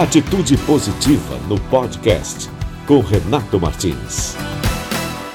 Atitude Positiva no podcast com Renato Martins.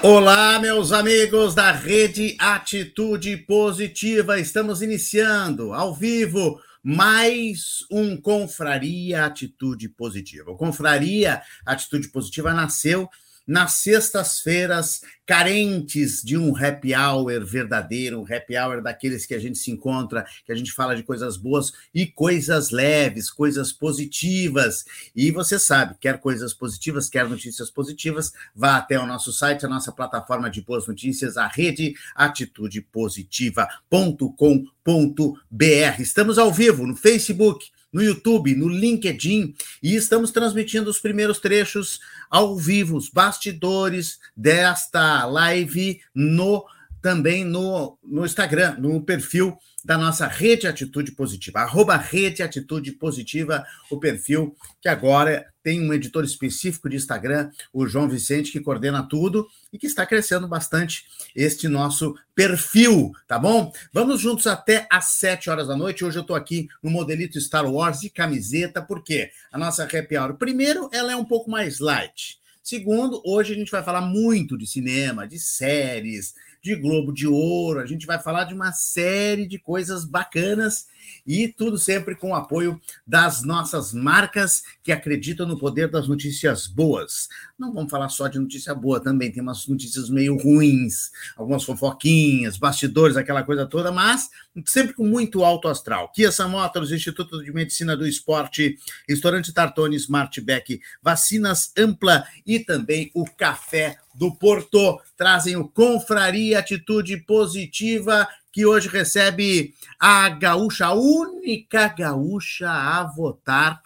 Olá, meus amigos da rede Atitude Positiva. Estamos iniciando ao vivo mais um Confraria Atitude Positiva. O Confraria Atitude Positiva nasceu nas sextas-feiras, carentes de um happy hour verdadeiro, um happy hour daqueles que a gente se encontra, que a gente fala de coisas boas e coisas leves, coisas positivas. E você sabe, quer coisas positivas, quer notícias positivas, vá até o nosso site, a nossa plataforma de boas notícias, a rede atitudepositiva.com.br. Estamos ao vivo no Facebook, no YouTube, no LinkedIn, e estamos transmitindo os primeiros trechos ao vivo, os bastidores desta live no também no, no Instagram, no perfil da nossa Rede Atitude Positiva, arroba Rede Atitude Positiva, o perfil que agora tem um editor específico de Instagram, o João Vicente, que coordena tudo e que está crescendo bastante este nosso perfil, tá bom? Vamos juntos até às 7 horas da noite. Hoje eu estou aqui no modelito Star Wars de camiseta, porque a nossa happy hour, primeiro, ela é um pouco mais light. Segundo, hoje a gente vai falar muito de cinema, de séries, de Globo de Ouro, a gente vai falar de uma série de coisas bacanas e tudo sempre com o apoio das nossas marcas que acreditam no poder das notícias boas. Não vamos falar só de notícia boa também, tem umas notícias meio ruins, algumas fofoquinhas, bastidores, aquela coisa toda, mas sempre com muito alto astral. Kia Motors, Instituto de Medicina do Esporte, Restaurante Tartone, Smartback, Vacinas Ampla e também o Café do Porto trazem o Confraria Atitude Positiva que hoje recebe a gaúcha, a única gaúcha a votar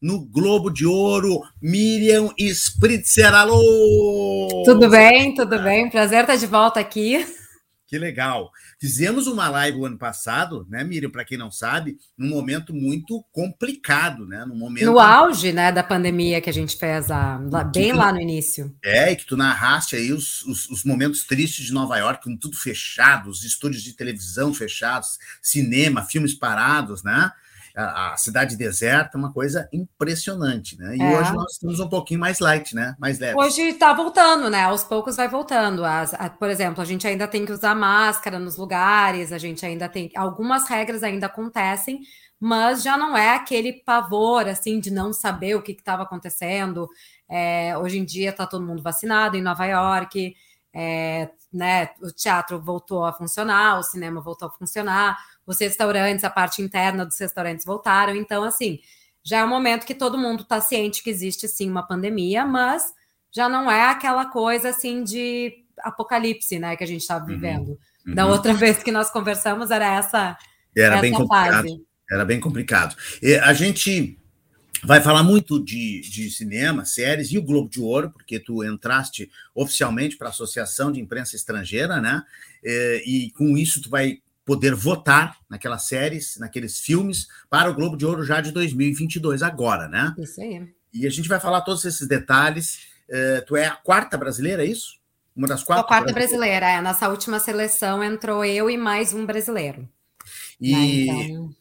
no Globo de Ouro, Miriam Spritzer. Alô! Tudo bem, tudo bem. Prazer estar de volta aqui. Que legal. Fizemos uma live o ano passado, né, Miriam, para quem não sabe, num momento muito complicado, né? No momento No auge, né, da pandemia que a gente fez a, bem tu, lá no início. É, e que tu narraste aí os, os, os, momentos tristes de Nova York, com tudo fechado, os estúdios de televisão fechados, cinema, filmes parados, né? A, a, cidade deserta, uma coisa impressionante, né? E é. hoje nós estamos um pouquinho mais light, né? Mais leve. Hoje está voltando, né? Aos poucos vai voltando. As, a, por exemplo, a gente ainda tem que usar máscara nos lugares, a gente ainda tem. Algumas regras ainda acontecem, mas já não é aquele pavor assim de não saber o que estava acontecendo. É, hoje em dia está todo mundo vacinado em Nova York. É, né, o teatro voltou a funcionar, o cinema voltou a funcionar, os restaurantes, a parte interna dos restaurantes voltaram. Então, assim, já é um momento que todo mundo está ciente que existe sim uma pandemia, mas já não é aquela coisa assim de apocalipse, né, que a gente estava uhum. vivendo. Uhum. Da outra vez que nós conversamos era essa, era essa bem complicado. Fase. Era bem complicado. E a gente vai falar muito de, de cinema, séries e o Globo de Ouro, porque tu entraste oficialmente para a Associação de Imprensa Estrangeira, né? E, e com isso tu vai poder votar naquelas séries, naqueles filmes, para o Globo de Ouro já de 2022, agora, né? Isso aí. E a gente vai falar todos esses detalhes. Uh, tu é a quarta brasileira, é isso? Uma das quatro? A quarta brasileira, é. Nessa última seleção entrou eu e mais um brasileiro. E. Né, então...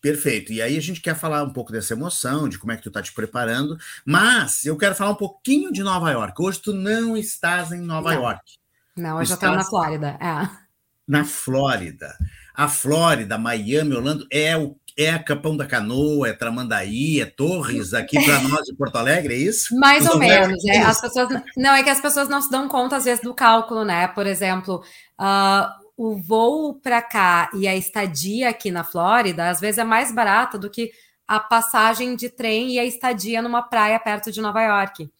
Perfeito. E aí a gente quer falar um pouco dessa emoção, de como é que tu está te preparando, mas eu quero falar um pouquinho de Nova York. Hoje tu não estás em Nova não. York. Não, hoje eu estou na Flórida. É na Flórida. A Flórida, Miami, Orlando é o é Capão da Canoa, é Tramandaí, é Torres aqui para nós de Porto Alegre, é isso? Mais Os ou menos. É, as pessoas, não, é que as pessoas não se dão conta, às vezes, do cálculo, né? Por exemplo, uh, o voo para cá e a estadia aqui na Flórida, às vezes, é mais barata do que a passagem de trem e a estadia numa praia perto de Nova York.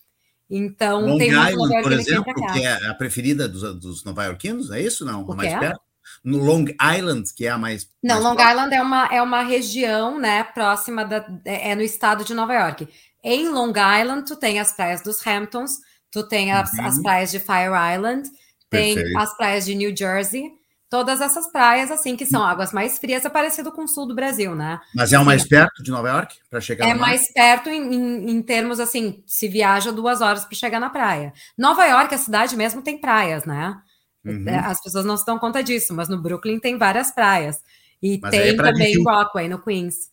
Então, Long tem Island, por exemplo, que é a preferida dos, dos nova-iorquinos, é isso? Não? O mais perto? No Long Island, que é a mais. Não, mais Long próxima. Island é uma, é uma região, né, próxima da. É, é no estado de Nova York. Em Long Island, tu tem as praias dos Hamptons, tu tem as, uhum. as praias de Fire Island, tem Perfeito. as praias de New Jersey, todas essas praias, assim, que são águas mais frias, é parecido com o sul do Brasil, né? Mas é o mais perto de Nova York para chegar É mais perto em, em, em, termos, assim, se viaja duas horas para chegar na praia. Nova York, a cidade mesmo, tem praias, né? Uhum. É, as pessoas não se dão conta disso, mas no Brooklyn tem várias praias. E mas tem é também Rockaway, no Queens.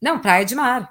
Não, praia de mar.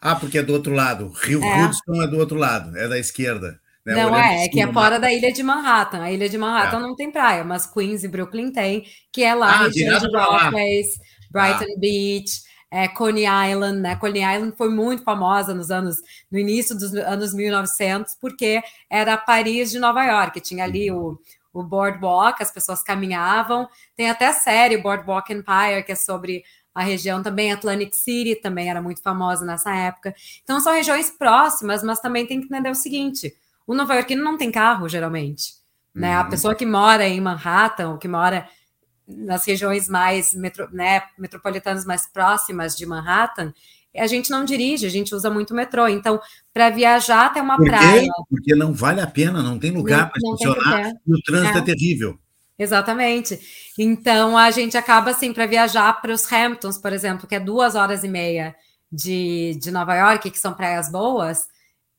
Ah, porque é do outro lado. Rio é. Hudson é do outro lado, é da esquerda. Né? Não é, é que é fora da ilha de Manhattan. A ilha de Manhattan é. não tem praia, mas Queens e Brooklyn tem, que é lá, ah, região de Rockways, Brighton ah. Beach, é, Coney Island, né? Coney Island foi muito famosa nos anos, no início dos anos 1900, porque era Paris de Nova York, tinha ali o, o boardwalk, as pessoas caminhavam, tem até a série Boardwalk Empire, que é sobre a região também, Atlantic City também era muito famosa nessa época. Então são regiões próximas, mas também tem que entender o seguinte: o nova iorquino não tem carro, geralmente. Né? Uhum. A pessoa que mora em Manhattan, ou que mora nas regiões mais metro, né, metropolitanas mais próximas de Manhattan, a gente não dirige, a gente usa muito metrô. Então, para viajar até uma Por praia. Porque não vale a pena, não tem lugar para estacionar e o trânsito é. é terrível. Exatamente. Então a gente acaba assim para viajar para os Hamptons, por exemplo, que é duas horas e meia de, de Nova York, que são praias boas.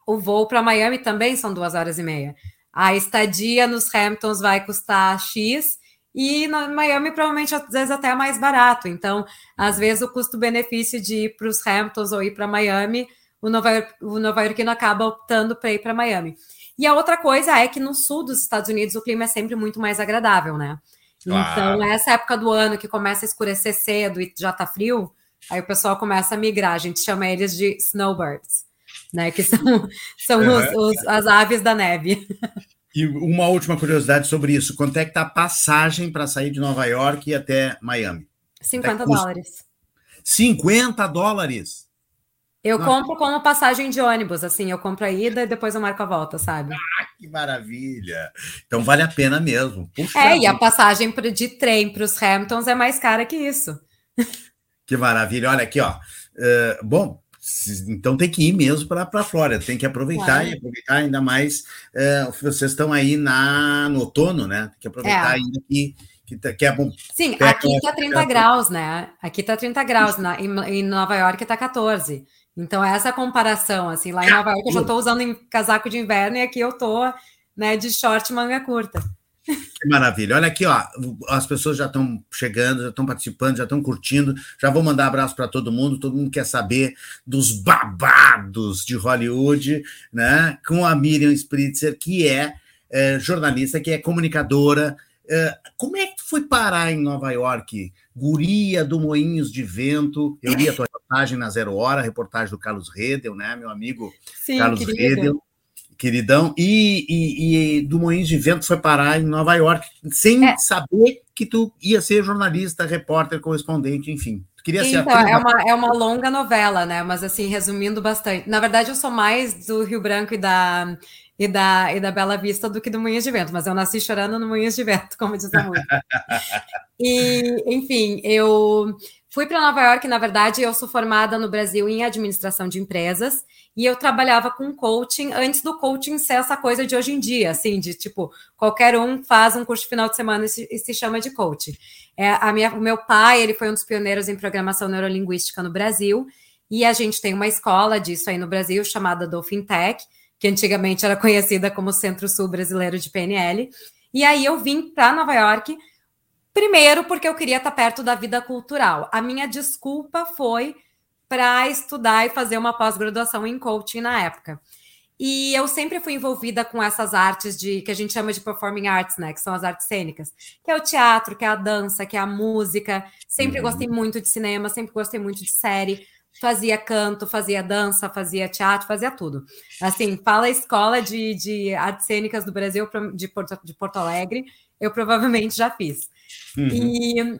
O voo para Miami também são duas horas e meia. A estadia nos Hamptons vai custar X e no Miami provavelmente às vezes até é mais barato. Então, às vezes o custo-benefício de ir para os Hamptons ou ir para Miami, o Nova, o Nova Yorkino acaba optando para ir para Miami. E a outra coisa é que no sul dos Estados Unidos o clima é sempre muito mais agradável, né? Claro. Então, essa época do ano que começa a escurecer cedo e já tá frio, aí o pessoal começa a migrar. A gente chama eles de snowbirds, né? Que são, são os, os, as aves da neve. E uma última curiosidade sobre isso: quanto é que tá a passagem para sair de Nova York e até Miami? 50 é dólares. 50 dólares? Eu Nossa. compro como passagem de ônibus, assim, eu compro a ida e depois eu marco a volta, sabe? Ah, que maravilha! Então vale a pena mesmo. Puxa é, e a passagem de trem para os Hamptons é mais cara que isso. Que maravilha! Olha aqui, ó. Uh, bom, então tem que ir mesmo para a Flórida, tem que aproveitar e aproveitar ainda mais. Uh, vocês estão aí na, no outono, né? Tem que aproveitar é. ainda que que, tá, que é bom. Sim, aqui está 30 graus, né? Aqui está 30 graus, na, em, em Nova York está 14. Então, essa comparação, assim, lá em Nova York eu já estou usando casaco de inverno e aqui eu estou né, de short manga curta. Que maravilha. Olha aqui, ó, as pessoas já estão chegando, já estão participando, já estão curtindo. Já vou mandar abraço para todo mundo. Todo mundo quer saber dos babados de Hollywood, né? Com a Miriam Spritzer, que é, é jornalista, que é comunicadora. É, como é que tu foi parar em Nova York? Guria do Moinhos de Vento. Eu li a tua reportagem na Zero Hora, reportagem do Carlos Redel, né? Meu amigo Sim, Carlos querido. Redel, queridão. E, e, e, do Moinhos de Vento foi parar em Nova York, sem é. saber que tu ia ser jornalista, repórter, correspondente, enfim. Tu queria então, ser é uma, é uma longa novela, né? Mas assim, resumindo bastante. Na verdade, eu sou mais do Rio Branco e da e da, e da Bela Vista do que do Moinhos de Vento, mas eu nasci chorando no Moinhos de Vento, como diz a música. e, enfim, eu fui para Nova York, na verdade, eu sou formada no Brasil em administração de empresas e eu trabalhava com coaching antes do coaching ser essa coisa de hoje em dia, assim, de tipo, qualquer um faz um curso final de semana e se, e se chama de coaching. É, a minha, o meu pai, ele foi um dos pioneiros em programação neurolinguística no Brasil e a gente tem uma escola disso aí no Brasil chamada Dolphin Tech, que antigamente era conhecida como Centro-Sul Brasileiro de PNL. E aí eu vim para Nova York, primeiro porque eu queria estar perto da vida cultural. A minha desculpa foi para estudar e fazer uma pós-graduação em coaching na época. E eu sempre fui envolvida com essas artes de que a gente chama de performing arts, né? Que são as artes cênicas, que é o teatro, que é a dança, que é a música. Sempre uhum. gostei muito de cinema, sempre gostei muito de série fazia canto, fazia dança, fazia teatro, fazia tudo. Assim, fala a escola de, de artes cênicas do Brasil de Porto, de Porto Alegre, eu provavelmente já fiz. Uhum. E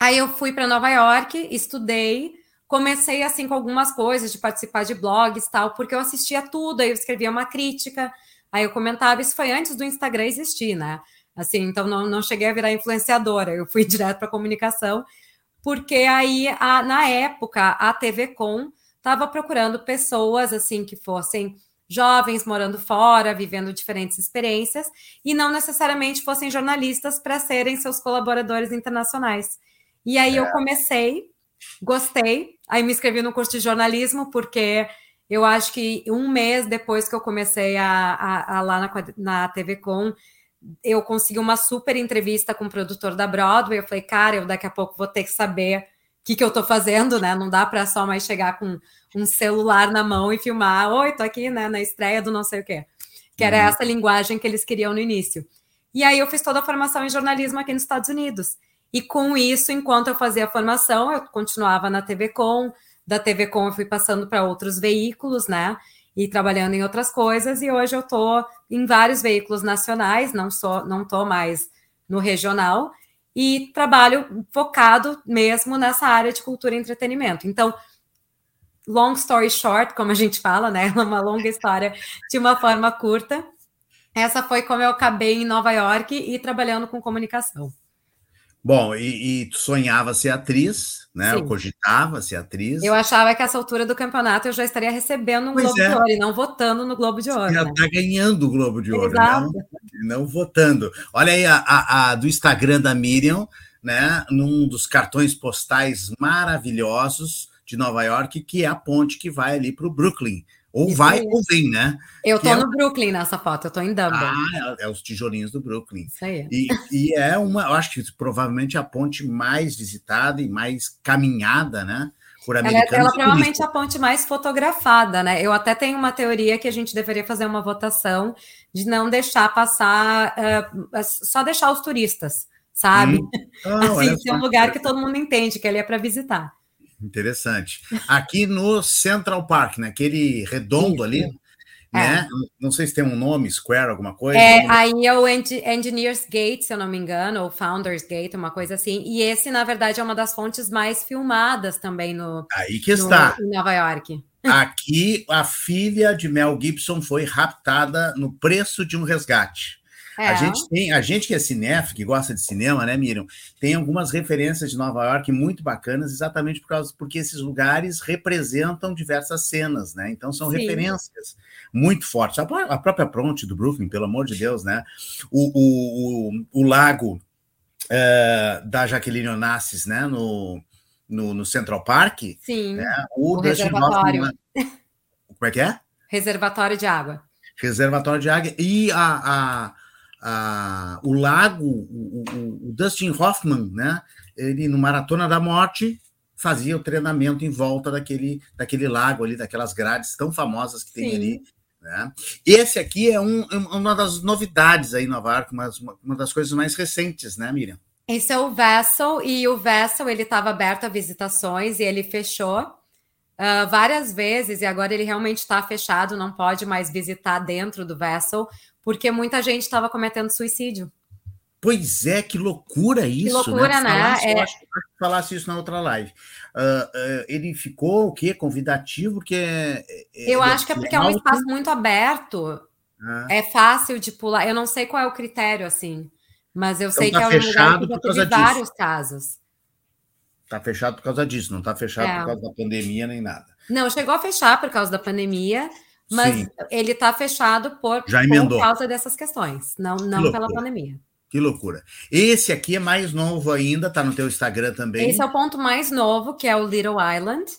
aí eu fui para Nova York, estudei, comecei assim com algumas coisas de participar de blogs tal, porque eu assistia tudo, aí eu escrevia uma crítica, aí eu comentava, isso foi antes do Instagram existir, né? Assim, então não, não cheguei a virar influenciadora, eu fui direto para comunicação porque aí, a, na época, a TV Com estava procurando pessoas assim que fossem jovens morando fora, vivendo diferentes experiências, e não necessariamente fossem jornalistas para serem seus colaboradores internacionais. E aí é. eu comecei, gostei, aí me inscrevi no curso de jornalismo, porque eu acho que um mês depois que eu comecei a, a, a lá na, na TV Com, eu consegui uma super entrevista com o produtor da Broadway. Eu falei, cara, eu daqui a pouco vou ter que saber que, que eu estou fazendo, né? Não dá para só mais chegar com um celular na mão e filmar, oi, tô aqui, né, na estreia do não sei o quê. Que era uhum. essa linguagem que eles queriam no início. E aí eu fiz toda a formação em jornalismo aqui nos Estados Unidos. E com isso, enquanto eu fazia a formação, eu continuava na TV Com, da TV Com eu fui passando para outros veículos, né? E trabalhando em outras coisas, e hoje eu estou em vários veículos nacionais, não sou, não estou mais no regional, e trabalho focado mesmo nessa área de cultura e entretenimento. Então, long story short, como a gente fala, né? Uma longa história de uma forma curta. Essa foi como eu acabei em Nova York e trabalhando com comunicação. Bom, e, e tu sonhava ser atriz, né? Sim. Eu cogitava ser atriz. Eu achava que essa altura do campeonato eu já estaria recebendo um pois Globo é. de Ouro e não votando no Globo de Ouro. Já está né? ganhando o Globo de Ouro, não, não votando. Olha aí a, a, a, do Instagram da Miriam, né? Num dos cartões postais maravilhosos de Nova York, que é a ponte que vai ali para o Brooklyn. Ou Isso vai ou vem, né? Eu tô é... no Brooklyn nessa foto, eu tô em Dublin. Ah, é, é os tijolinhos do Brooklyn. Isso aí. E, e, é uma, eu acho que provavelmente a ponte mais visitada e mais caminhada, né? Por americanos. Ela, ela provavelmente é a ponte mais fotografada, né? Eu até tenho uma teoria que a gente deveria fazer uma votação de não deixar passar, uh, só deixar os turistas, sabe? Hum. Ah, assim, ser um lugar que todo mundo entende que ele é para visitar. Interessante. Aqui no Central Park, naquele né, redondo ali, né? É. Não sei se tem um nome, Square, alguma coisa. É, aí é o Engineers Gate, se eu não me engano, ou Founders Gate, uma coisa assim. E esse, na verdade, é uma das fontes mais filmadas também no, aí que está. No, em Nova York. Aqui, a filha de Mel Gibson foi raptada no preço de um resgate. É. A gente tem, a gente que é cinéfilo, que gosta de cinema, né, Miriam, tem algumas referências de Nova York muito bacanas, exatamente por causa porque esses lugares representam diversas cenas, né? Então são Sim. referências muito fortes. A, a, própria Pronte do Brooklyn, pelo amor de Deus, né? O, o, o, o lago é, da Jaqueline Onassis, né? No, no, no, Central Park. Sim. Né? O, o reservatório. Como é que é? Reservatório de água. Reservatório de água e a, a a, o lago, o, o, o, Dustin Hoffman, né? Ele no Maratona da Morte fazia o treinamento em volta daquele, daquele lago ali, daquelas grades tão famosas que tem Sim. ali. Né? Esse aqui é um, uma das novidades aí em Nova York, uma, uma das coisas mais recentes, né, Miriam? Esse é o Vessel, e o Vessel ele estava aberto a visitações e ele fechou uh, várias vezes, e agora ele realmente está fechado, não pode mais visitar dentro do Vessel, porque muita gente estava cometendo suicídio. Pois é, que loucura isso. Que loucura, né? né? Falasse, é... Eu acho que falasse isso na outra live. Uh, uh, ele ficou o quê? Convidativo? Porque é, eu acho que é porque é um espaço muito aberto. Ah. É fácil de pular. Eu não sei qual é o critério, assim. Mas eu então sei tá que é um lugar que já teve vários casos. Está fechado por causa disso, não está fechado é. por causa da pandemia nem nada. Não, chegou a fechar por causa da pandemia, mas Sim. ele está fechado por, por causa dessas questões, não, não pela pandemia. Que loucura. Esse aqui é mais novo ainda, tá no teu Instagram também. Esse é o ponto mais novo, que é o Little Island,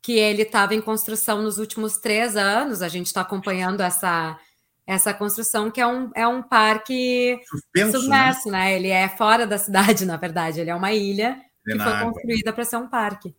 que ele estava em construção nos últimos três anos. A gente está acompanhando essa, essa construção, que é um, é um parque Suspenso, submerso, né? né? Ele é fora da cidade, na verdade. Ele é uma ilha é que foi água. construída para ser um parque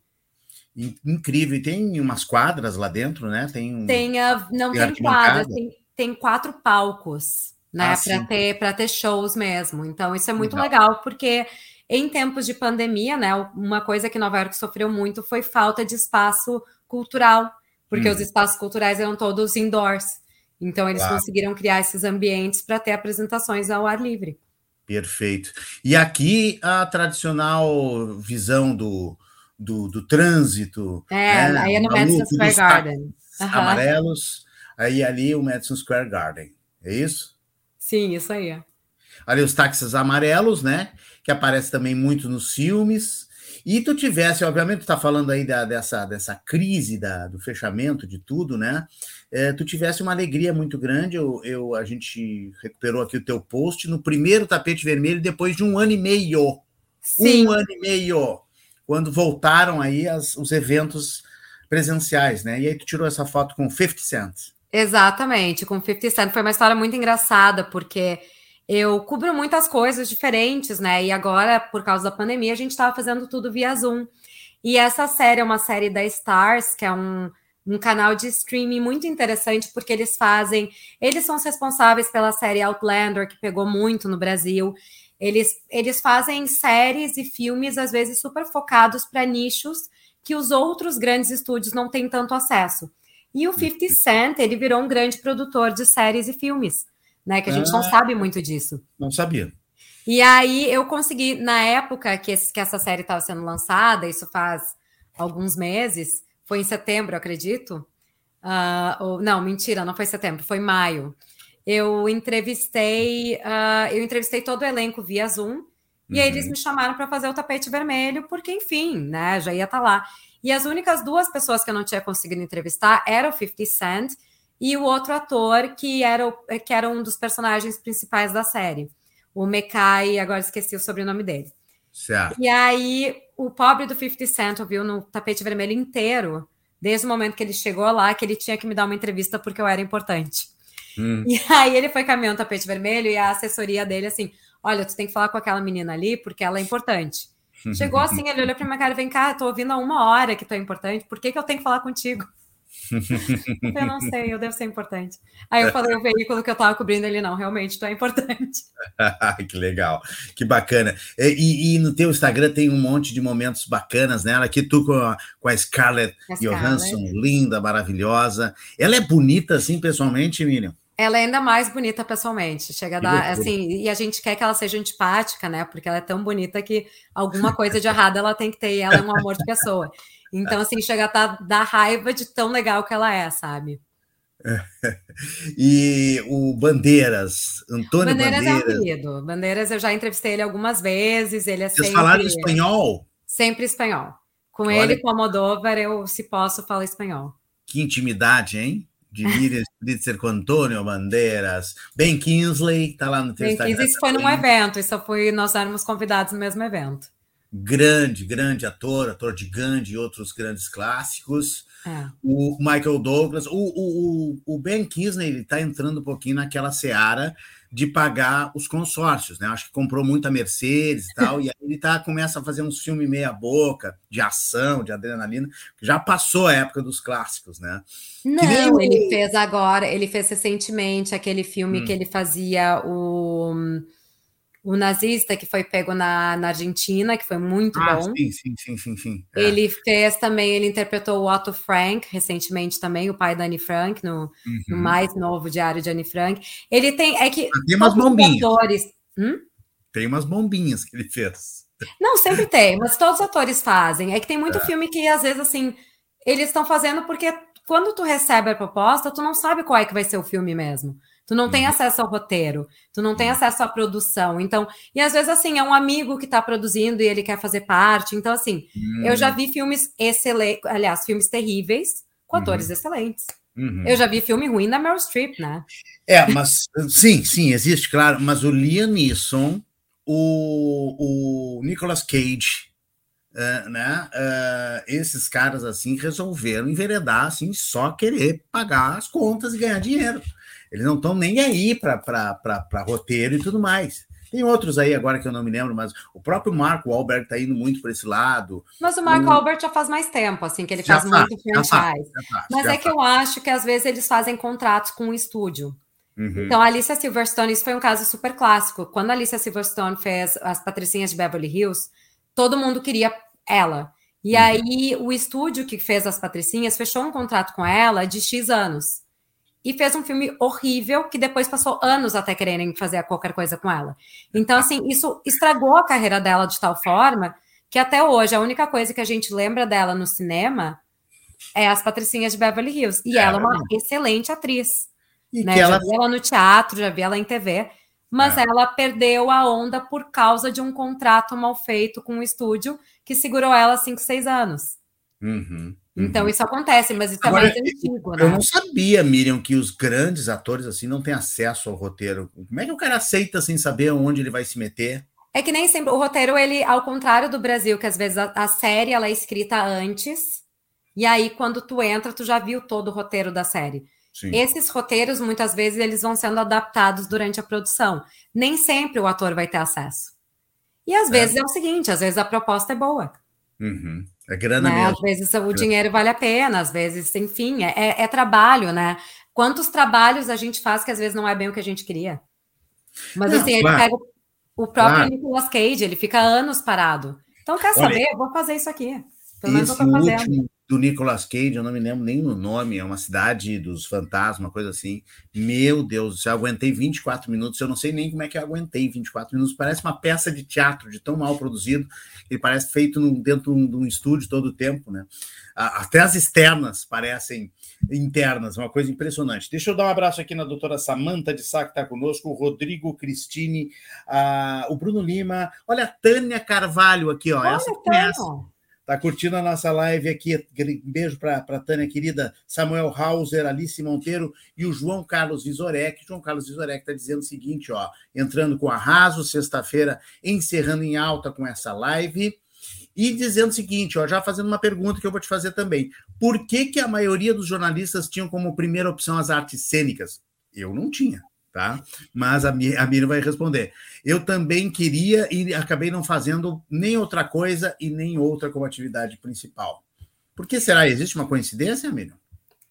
incrível. E tem umas quadras lá dentro, né? Tem, um, tem a, não tem, tem quadras, tem, tem quatro palcos, né? Ah, para ter, ter shows mesmo. Então, isso é muito legal. legal, porque em tempos de pandemia, né? Uma coisa que Nova York sofreu muito foi falta de espaço cultural, porque hum. os espaços culturais eram todos indoors. Então, eles claro. conseguiram criar esses ambientes para ter apresentações ao ar livre. Perfeito. E aqui a tradicional visão do, do, do trânsito. É, né? aí é no Madison Square Garden. Uhum. Amarelos, aí ali o Madison Square Garden. É isso? Sim, isso aí. Ali os táxis amarelos, né? Que aparece também muito nos filmes. E tu tivesse, obviamente, tu tá falando aí da, dessa, dessa crise da, do fechamento de tudo, né? É, tu tivesse uma alegria muito grande. Eu, eu, a gente recuperou aqui o teu post no primeiro tapete vermelho depois de um ano e meio. Sim. Um ano e meio quando voltaram aí as, os eventos presenciais, né? E aí tu tirou essa foto com 50 Cent. Exatamente, com 50 Cent. Foi uma história muito engraçada, porque eu cubro muitas coisas diferentes, né? E agora, por causa da pandemia, a gente estava fazendo tudo via Zoom. E essa série é uma série da Stars, que é um, um canal de streaming muito interessante, porque eles fazem. Eles são os responsáveis pela série Outlander, que pegou muito no Brasil. Eles, eles fazem séries e filmes, às vezes, super focados para nichos que os outros grandes estúdios não têm tanto acesso. E o 50 Cent, ele virou um grande produtor de séries e filmes, né? Que a gente ah, não sabe muito disso. Não sabia. E aí eu consegui, na época que, esse, que essa série estava sendo lançada, isso faz alguns meses, foi em setembro, acredito. Uh, ou, não, mentira, não foi setembro, foi maio. Eu entrevistei, uh, eu entrevistei todo o elenco via Zoom, e aí eles uhum. me chamaram para fazer o tapete vermelho, porque, enfim, né, já ia estar tá lá. E as únicas duas pessoas que eu não tinha conseguido entrevistar eram o 50 Cent e o outro ator que era, que era um dos personagens principais da série o Mekai, agora esqueci o sobrenome dele. Certo. E aí, o pobre do 50 Cent viu no tapete vermelho inteiro, desde o momento que ele chegou lá, que ele tinha que me dar uma entrevista porque eu era importante. Hum. E aí ele foi caminhando tapete vermelho e a assessoria dele assim: olha, tu tem que falar com aquela menina ali porque ela é importante. Chegou assim, ele olhou para minha cara, vem cá, tô ouvindo há uma hora que tu é importante, por que, que eu tenho que falar contigo? eu não sei, eu devo ser importante. Aí eu falei o veículo que eu estava cobrindo, ele não, realmente, tu é importante. que legal, que bacana. E, e, no teu Instagram tem um monte de momentos bacanas, né? Aqui tu com a, com a Scarlett Johansson, linda, maravilhosa. Ela é bonita assim, pessoalmente, Miriam? Ela é ainda mais bonita pessoalmente, chega a dar, assim, e a gente quer que ela seja antipática, né? Porque ela é tão bonita que alguma coisa de errado ela tem que ter, e ela é um amor de pessoa. Então, assim, chega a tá, dar raiva de tão legal que ela é, sabe? E o Bandeiras, Antônio Bandeiras. Bandeiras é um querido. Bandeiras, eu já entrevistei ele algumas vezes. Ele é Vocês sempre. falaram espanhol? Sempre espanhol. Com Olha... ele, com a Moldova, eu, se posso, falo espanhol. Que intimidade, hein? De Miriam Spritzer com Antônio Bandeiras. Ben Kingsley, tá lá no teu ben Instagram. Kingsley, isso foi num evento, isso foi, nós éramos convidados no mesmo evento grande, grande ator, ator de Gandhi e outros grandes clássicos. É. O Michael Douglas, o, o, o Ben Kingsley, ele está entrando um pouquinho naquela seara de pagar os consórcios, né? Acho que comprou muita Mercedes e tal, e aí ele tá, começa a fazer uns filmes meia boca, de ação, de adrenalina, já passou a época dos clássicos, né? Não, ele fez agora, ele fez recentemente aquele filme hum. que ele fazia o o nazista que foi pego na, na Argentina, que foi muito ah, bom. Sim, sim, sim, sim, sim. É. Ele fez também, ele interpretou o Otto Frank recentemente também, o pai da Anne Frank, no, uhum. no mais novo diário de Anne Frank. Ele tem, é que ah, tem umas bombinhas. Atores, hum? Tem umas bombinhas que ele fez. Não, sempre tem, mas todos os atores fazem. É que tem muito é. filme que às vezes assim eles estão fazendo porque quando tu recebe a proposta, tu não sabe qual é que vai ser o filme mesmo. Tu não tem uhum. acesso ao roteiro, tu não tem uhum. acesso à produção. Então, e às vezes assim, é um amigo que está produzindo e ele quer fazer parte. Então, assim, uhum. eu já hum. vi filmes excelentes, aliás, filmes terríveis com atores uhum. excelentes. Uhum. Eu já vi filme ruim da Meryl Streep, né? É, mas sim, sim, existe, claro, mas o Liam Neeson, o, o Nicolas Cage, uh, né? Uh, esses caras assim resolveram enveredar assim, só querer pagar as contas e ganhar dinheiro. Eles não estão nem aí para roteiro e tudo mais. Tem outros aí agora que eu não me lembro, mas o próprio Marco Wahlberg está indo muito para esse lado. Mas o Marco Wahlberg já faz mais tempo, assim, que ele faz, muito franchise. Faz, faz, mas é que eu acho que às vezes eles fazem contratos com o estúdio. Uhum. Então, a Alicia Silverstone, isso foi um caso super clássico. Quando a Alicia Silverstone fez as Patricinhas de Beverly Hills, todo mundo queria ela. E uhum. aí, o estúdio que fez as Patricinhas fechou um contrato com ela de X anos e fez um filme horrível que depois passou anos até quererem fazer qualquer coisa com ela. Então, assim, isso estragou a carreira dela de tal forma que até hoje a única coisa que a gente lembra dela no cinema é as Patricinhas de Beverly Hills. E é, ela é uma excelente atriz. E né? ela... Já vi ela no teatro, já vi ela em TV, mas é. ela perdeu a onda por causa de um contrato mal feito com o um estúdio que segurou ela cinco, seis anos. Uhum. Então uhum. isso acontece, mas isso Agora, é mais antigo, né? Eu não sabia, Miriam, que os grandes atores assim não têm acesso ao roteiro. Como é que o cara aceita sem saber onde ele vai se meter? É que nem sempre o roteiro, ele, ao contrário do Brasil, que às vezes a, a série ela é escrita antes, e aí quando tu entra, tu já viu todo o roteiro da série. Sim. Esses roteiros, muitas vezes, eles vão sendo adaptados durante a produção. Nem sempre o ator vai ter acesso. E às é. vezes é o seguinte, às vezes a proposta é boa. Uhum. É grana né? mesmo. Às vezes o dinheiro vale a pena, às vezes, enfim, é, é, é trabalho, né? Quantos trabalhos a gente faz que às vezes não é bem o que a gente queria? Mas Não, assim, claro. ele pega o próprio Claro. Nicolas Cage, ele fica anos parado. Então, quer Olha, saber? Eu vou fazer isso aqui. Pelo menos eu tô fazendo. último do Nicolas Cage, eu não me lembro nem no nome, é uma cidade dos fantasmas, uma coisa assim. Meu Deus do céu, eu aguentei 24 minutos, eu não sei nem como é que eu aguentei 24 minutos. Parece uma peça de teatro, de tão mal produzido. Ele parece feito num- dentro de um- estúdio todo o tempo, né? Até as externas parecem internas, uma coisa impressionante. Deixa eu dar um abraço aqui na doutora Samanta de Sá, que está conosco, o Rodrigo Cristine, a- o Bruno Lima, olha a Tânia Carvalho aqui, ó. essa Olha, conhece. então. Tá curtindo a nossa live aqui. Beijo para a Tânia querida, Samuel Hauser, Alice Monteiro e o João Carlos Visorek. João Carlos Visorek está dizendo o seguinte: ó, entrando com arraso, sexta-feira, encerrando em alta com essa live. E dizendo o seguinte, ó, já fazendo uma pergunta que eu vou te fazer também. Por que, que a maioria dos jornalistas tinham como primeira opção as artes cênicas? Eu não tinha, tá? Mas a, a Miriam vai responder. Eu também queria e acabei não fazendo nem outra coisa e nem outra como atividade principal. Por que será? Existe uma coincidência, Miriam?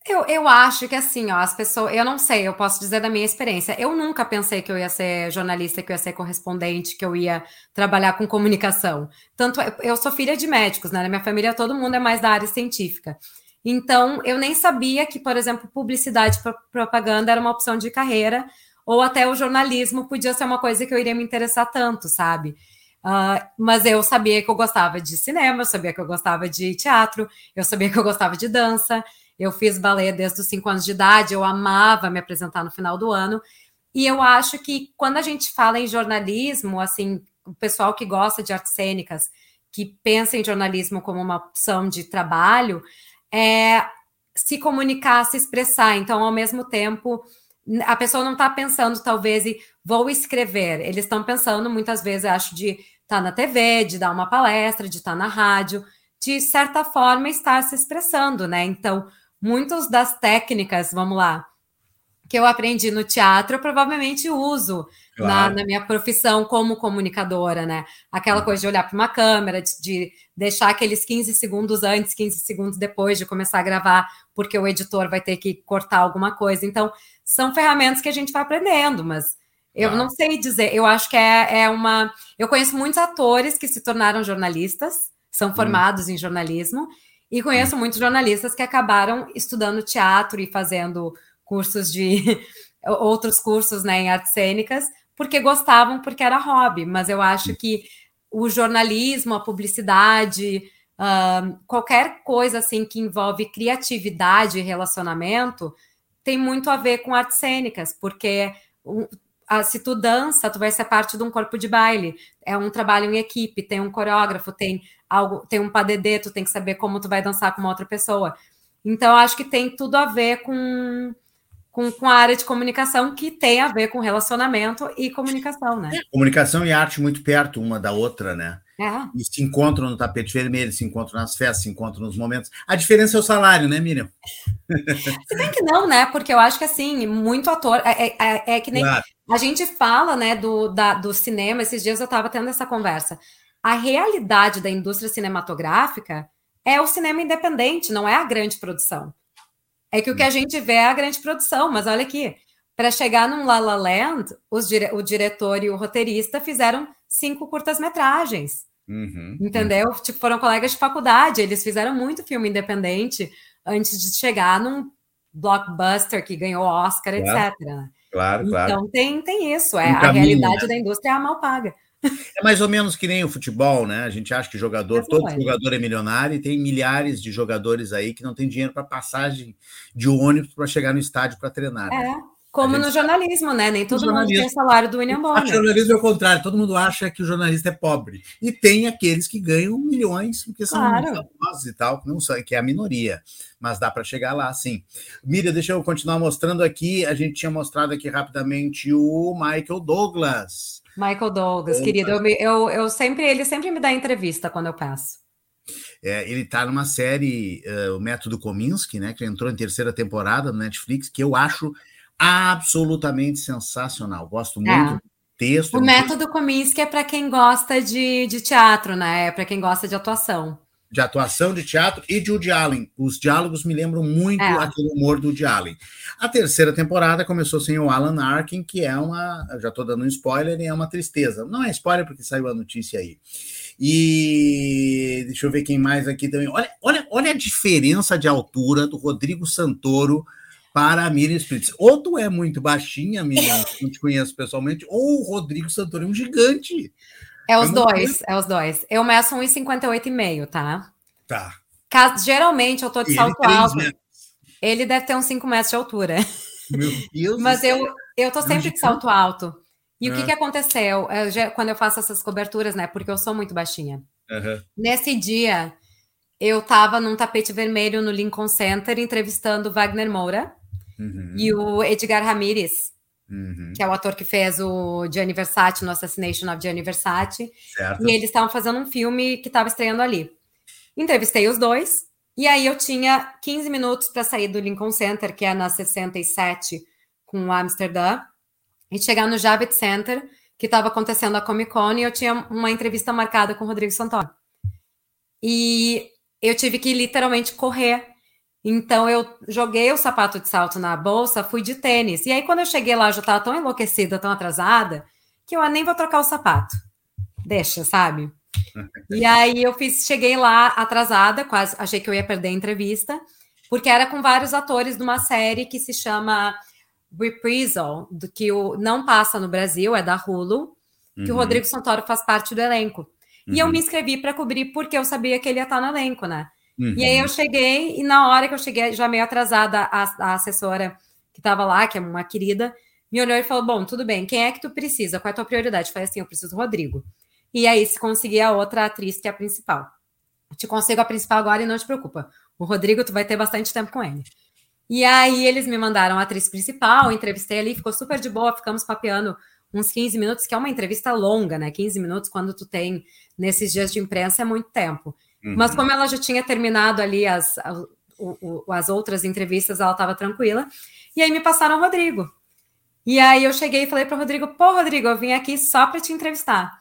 Eu, eu acho que assim, ó, as pessoas, eu não sei, eu posso dizer da minha experiência. Eu nunca pensei que eu ia ser jornalista, que eu ia ser correspondente, que eu ia trabalhar com comunicação. Tanto eu- eu sou filha de médicos, né? Na minha família todo mundo é mais da área científica. Então, eu nem sabia que, por exemplo, publicidade e pro- propaganda era uma opção de carreira, ou até o jornalismo podia ser uma coisa que eu iria me interessar tanto, sabe? Ah, mas eu sabia que eu gostava de cinema, eu sabia que eu gostava de teatro, eu sabia que eu gostava de dança. Eu fiz balé desde os cinco anos de idade, eu amava me apresentar no final do ano. E eu acho que quando a gente fala em jornalismo, assim, o pessoal que gosta de artes cênicas, que pensa em jornalismo como uma opção de trabalho, é se comunicar, se expressar. Então, ao mesmo tempo, a pessoa não está pensando, talvez, em vou escrever. Eles estão pensando, muitas vezes, acho, de estar na TV, de dar uma palestra, de estar na rádio, de certa forma estar se expressando, né? Então, muitas das técnicas, vamos lá, que eu aprendi no teatro, eu provavelmente uso na, Claro. na minha profissão como comunicadora, né? Aquela coisa de olhar para uma câmera, de, de deixar aqueles 15 segundos antes, 15 segundos depois de começar a gravar, porque o editor vai ter que cortar alguma coisa. Então, são ferramentas que a gente vai aprendendo, mas eu Claro. não sei dizer. Eu acho que é, é uma. Eu conheço muitos atores que se tornaram jornalistas, são formados em jornalismo, e conheço muitos jornalistas que acabaram estudando teatro e fazendo cursos de outros cursos né, em artes cênicas, porque gostavam, porque era hobby. Mas eu acho que o jornalismo, a publicidade, ahn, qualquer coisa assim que envolve criatividade e relacionamento, tem muito a ver com artes cênicas, porque a- se tu dança, tu vai ser parte de um corpo de baile. É um trabalho em equipe, tem um coreógrafo, tem algo, tem um padedê, tu tem que saber como tu vai dançar com uma outra pessoa. Então, acho que tem tudo a ver com, com, com a área de comunicação que tem a ver com relacionamento e comunicação, né? Comunicação e arte muito perto uma da outra, né? É. E se encontram no tapete vermelho, se encontram nas festas, se encontram nos momentos. A diferença é o salário, né, Miriam? Se bem que não, né? Porque eu acho que assim, muito ator. É, é- é- é que nem Claro. a gente fala, né, do, da- do cinema. Esses dias eu estava tendo essa conversa. A realidade da indústria cinematográfica é o cinema independente, não é a grande produção. É que o que a gente vê é a grande produção, mas olha aqui, para chegar num La La Land, os dire- o diretor e o roteirista fizeram cinco curtas-metragens. Uhum. Entendeu? Tipo, foram colegas de faculdade, eles fizeram muito filme independente antes de chegar num blockbuster que ganhou Oscar, Claro, etc. né? Claro, claro. Então tem, tem isso, é Um a caminho, realidade né? da indústria é a mal paga. É mais ou menos que nem o futebol, né? A gente acha que jogador, Mas todo é. jogador é milionário e tem milhares de jogadores aí que não tem dinheiro para passagem de ônibus para chegar no estádio para treinar. né? É. Como A gente no jornalismo, né? Nem todo mundo tem o salário do William O Bonner. jornalismo é o contrário, todo mundo acha que o jornalista é pobre. E tem aqueles que ganham milhões, porque são Claro. famosos e tal, não são, que é a minoria. Mas dá para chegar lá, sim. Miriam, deixa eu continuar mostrando aqui. A gente tinha mostrado aqui rapidamente o Michael Douglas. Michael Douglas, Opa. querido, eu, eu, eu sempre, ele sempre me dá entrevista quando eu peço. É, ele está numa série, eh, o Método Kominsky, né, que entrou em terceira temporada no Netflix, que eu acho absolutamente sensacional. Gosto muito É. do texto. O é um método Kominsky é para quem gosta de, de teatro, né? É para quem gosta de atuação. De atuação de teatro e de Woody Allen. Os diálogos me lembram muito é. aquele humor do Woody Allen. A terceira temporada começou sem o Alan Arkin, que é uma. Já estou dando um spoiler, e é uma tristeza. Não é spoiler porque saiu a notícia aí. E deixa eu ver quem mais aqui também. Olha, olha, olha a diferença de altura do Rodrigo Santoro para a Miriam Spritz. Ou tu é muito baixinha, Miriam, não te conheço pessoalmente, ou o Rodrigo Santoro é um gigante. É os dois, é os dois. Eu meço 1,58,5, tá? Tá. Geralmente eu tô de salto alto. Metros. Ele deve ter uns 5 metros de altura. Meu Deus Mas eu, eu tô sempre de salto alto. E o que, é. que aconteceu eu quando eu faço essas coberturas, né? Porque eu sou muito baixinha. Uhum. Nesse dia, eu tava num tapete vermelho no Lincoln Center entrevistando Wagner Moura uhum. e o Edgar Ramírez, uhum. que é o ator que fez o Gianni Versace no Assassination of Gianni Versace. Certo. E eles estavam fazendo um filme que estava estreando ali. Entrevistei os dois, e aí eu tinha 15 minutos para sair do Lincoln Center, que é na 67 com Amsterdã, e chegar no Javits Center, que estava acontecendo a Comic Con, e eu tinha uma entrevista marcada com o Rodrigo Santoro. E eu tive que literalmente correr. Então eu joguei o sapato de salto na bolsa, fui de tênis. E aí quando eu cheguei lá, eu já estava tão enlouquecida, tão atrasada, que eu ah, nem vou trocar o sapato. Deixa, sabe? E aí eu fiz, cheguei lá atrasada, quase achei que eu ia perder a entrevista, porque era com vários atores de uma série que se chama Reprisal, do que o, não passa no Brasil, é da Hulu, que uhum. o Rodrigo Santoro faz parte do elenco. Uhum. E eu uhum. me inscrevi para cobrir porque eu sabia que ele ia estar no elenco, né? Uhum. E aí eu cheguei, e na hora que eu cheguei, já meio atrasada, a, a assessora que estava lá, que é uma querida, me olhou e falou: Bom, tudo bem, quem é que tu precisa? Qual é a tua prioridade? Eu falei assim: Eu preciso do Rodrigo. E aí, se conseguir a outra atriz, que é a principal. Eu te consigo a principal agora e não te preocupa. O Rodrigo, tu vai ter bastante tempo com ele. E aí, eles me mandaram a atriz principal, entrevistei ali, ficou super de boa, ficamos papeando uns 15 minutos, que é uma entrevista longa, né? 15 minutos, quando tu tem nesses dias de imprensa, é muito tempo. Uhum. Mas como ela já tinha terminado ali as, as, as outras entrevistas, ela estava tranquila. E aí me passaram o Rodrigo. E aí eu cheguei e falei para o Rodrigo: pô, Rodrigo, eu vim aqui só para te entrevistar.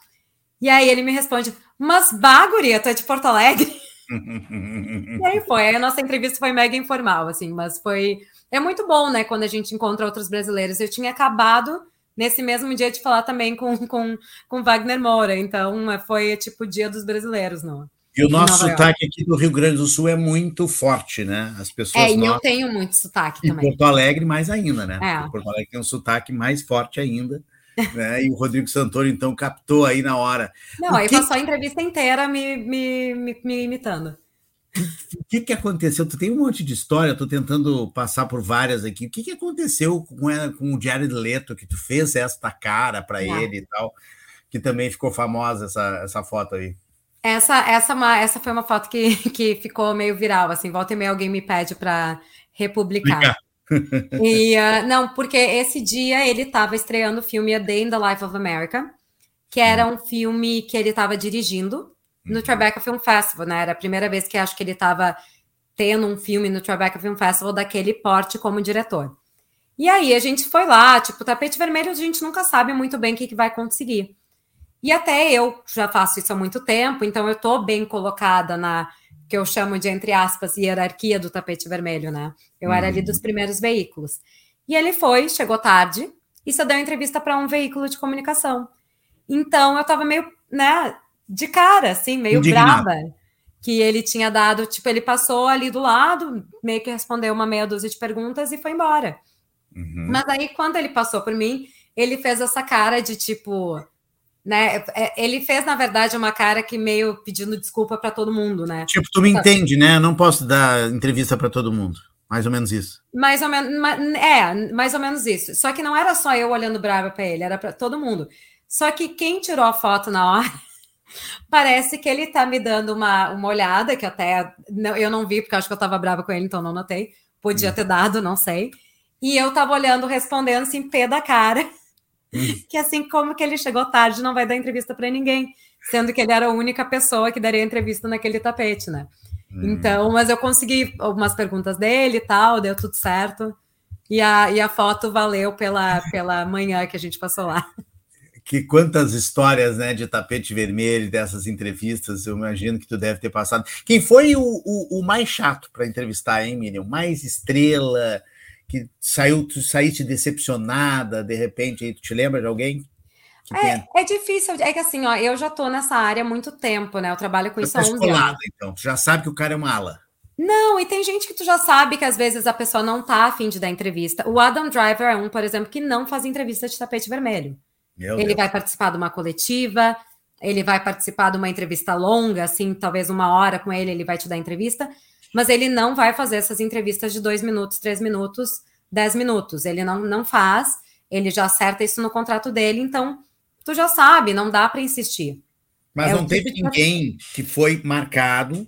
E aí ele me responde: Mas Baguri, tu é de Porto Alegre? e aí foi. Aí a nossa entrevista foi mega informal, assim, mas foi. É muito bom, né, quando a gente encontra outros brasileiros. Eu tinha acabado nesse mesmo dia de falar também com, com, com Wagner Moura, então é, foi tipo o dia dos brasileiros, não? E o nosso sotaque aqui do Rio Grande do Sul é muito forte, né? As pessoas. É, e eu tenho muito sotaque também. Em Porto Alegre, mais ainda, né? É. Porto Alegre tem um sotaque mais forte ainda. né? E o Rodrigo Santoro, então, captou aí na hora. Não, aí que... passou a entrevista inteira me, me, me, me imitando. O que, que aconteceu? Tu tem um monte de história, estou tentando passar por várias aqui. O que, que aconteceu com, ela, com o Jared Leto, que tu fez esta cara para é. ele e tal, que também ficou famosa essa, essa foto aí? Essa, essa, essa foi uma foto que, que ficou meio viral, assim, volta e meia alguém me pede para republicar e, uh, não, porque esse dia ele estava estreando o filme A Day in the Life of America, que era um filme que ele estava dirigindo no uhum. Tribeca Film Festival, né? Era a primeira vez que acho que ele estava tendo um filme no Tribeca Film Festival daquele porte como diretor. E aí a gente foi lá, tipo, tapete vermelho, a gente nunca sabe muito bem o que, que vai conseguir. E até eu já faço isso há muito tempo, então eu estou bem colocada na que eu chamo de, entre aspas, hierarquia do tapete vermelho, né? Eu uhum. era ali uhum. dos primeiros veículos. E ele foi, chegou tarde, e só deu entrevista para um veículo de comunicação. Então eu tava meio, né, de cara, assim, meio Indignado. brava. Que ele tinha dado, tipo, ele passou ali do lado, meio que respondeu uma meia dúzia de perguntas e foi embora. Uhum. Mas aí, quando ele passou por mim, ele fez essa cara de tipo, né? É, ele fez, na verdade, uma cara que meio pedindo desculpa para todo mundo, né? Tipo, tu me entende, né? Eu não posso dar entrevista para todo mundo. Mais ou menos isso. Mais ou menos, é, mais ou menos isso. Só que não era só eu olhando brava para ele, era para todo mundo. Só que quem tirou a foto na hora, parece que ele tá me dando uma, uma olhada, que até não, eu não vi, porque acho que eu tava brava com ele, então não notei. Podia hum. ter dado, não sei. E eu tava olhando, respondendo assim, pé da cara. Que assim como que ele chegou tarde, não vai dar entrevista para ninguém, sendo que ele era a única pessoa que daria entrevista naquele tapete, né? Hum. Então, mas eu consegui algumas perguntas dele e tal, deu tudo certo. E a, e a foto valeu pela, pela manhã que a gente passou lá. que quantas histórias né, de tapete vermelho, dessas entrevistas, eu imagino que tu deve ter passado. Quem foi o, o, o mais chato para entrevistar, hein, Miriam? Mais estrela, que saiu, tu saíste decepcionada, de repente, aí tu te lembra de alguém? É, é, difícil, é que assim, ó, eu já tô nessa área há muito tempo, né? Eu trabalho com isso há 11 anos. Então, tu já sabe que o cara é uma ala. Não, e tem gente que tu já sabe que às vezes a pessoa não tá afim de dar entrevista. O Adam Driver é um, por exemplo, que não faz entrevista de tapete vermelho. Meu ele Deus. vai participar de uma coletiva, ele vai participar de uma entrevista longa, assim, talvez uma hora com ele, ele vai te dar entrevista, mas ele não vai fazer essas entrevistas de dois minutos, três minutos, dez minutos. Ele não, não faz, ele já acerta isso no contrato dele, então tu já sabe, não dá para insistir. Mas é não teve tipo ninguém que foi marcado